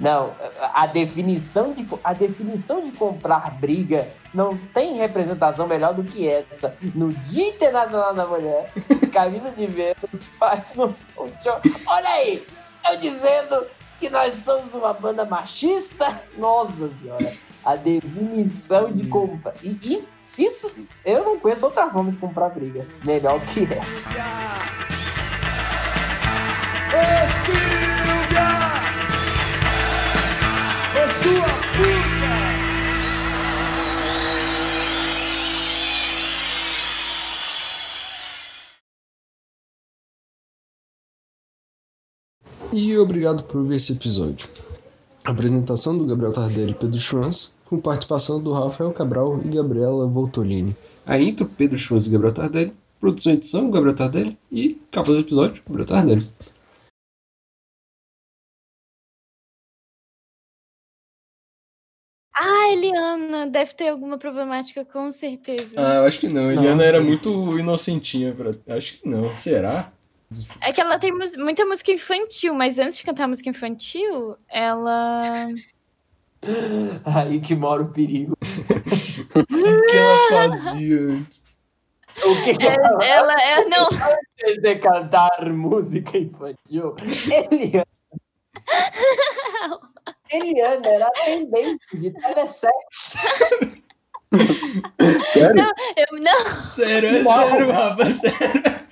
Não, a definição de a definição de comprar briga não tem representação melhor do que essa. No Dia Internacional da Mulher, camisa de Vênus faz um, um show. Olha aí, eu dizendo que nós somos uma banda machista. Nossa senhora, a definição de comprar. E isso, se isso, eu não conheço outra forma de comprar briga melhor que essa. Ô sua puta! E obrigado por ver esse episódio. Apresentação do Gabriel Tardelli e Pedro Schwanz, com participação do Rafael Cabral e Gabriela Voltolini. A intro, Pedro Schwanz e Gabriel Tardelli. Produção e edição, Gabriel Tardelli. E capa do episódio, Gabriel Tardelli. Eliana, deve ter alguma problemática, com certeza. Ah, eu acho que não. Eliana era muito inocentinha. Pra... Acho que não. Será? É que ela tem mus- muita música infantil, mas antes de cantar música infantil, ela. Aí que mora o perigo. O que ela fazia antes? O que que É, ela, ela é. Não. antes de cantar música infantil, Eliana. Eliana era atendente de telesexo. Sério? Não, eu não. Sério, é Não. sério, Rafa, sério.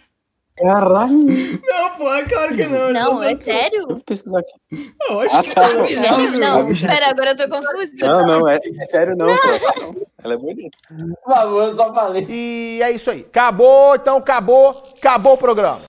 Caralho. Não, pô, é claro que não. Não, é sério? Vou pesquisar aqui. Eu acho Ah, que tá. não. É sério? Não, bicha- pera, agora eu tô confusa. Não, não, é, é sério não, pô. Não. Ela é bonita. Por favor, eu só falei. E é isso aí. Acabou, então acabou, acabou o programa.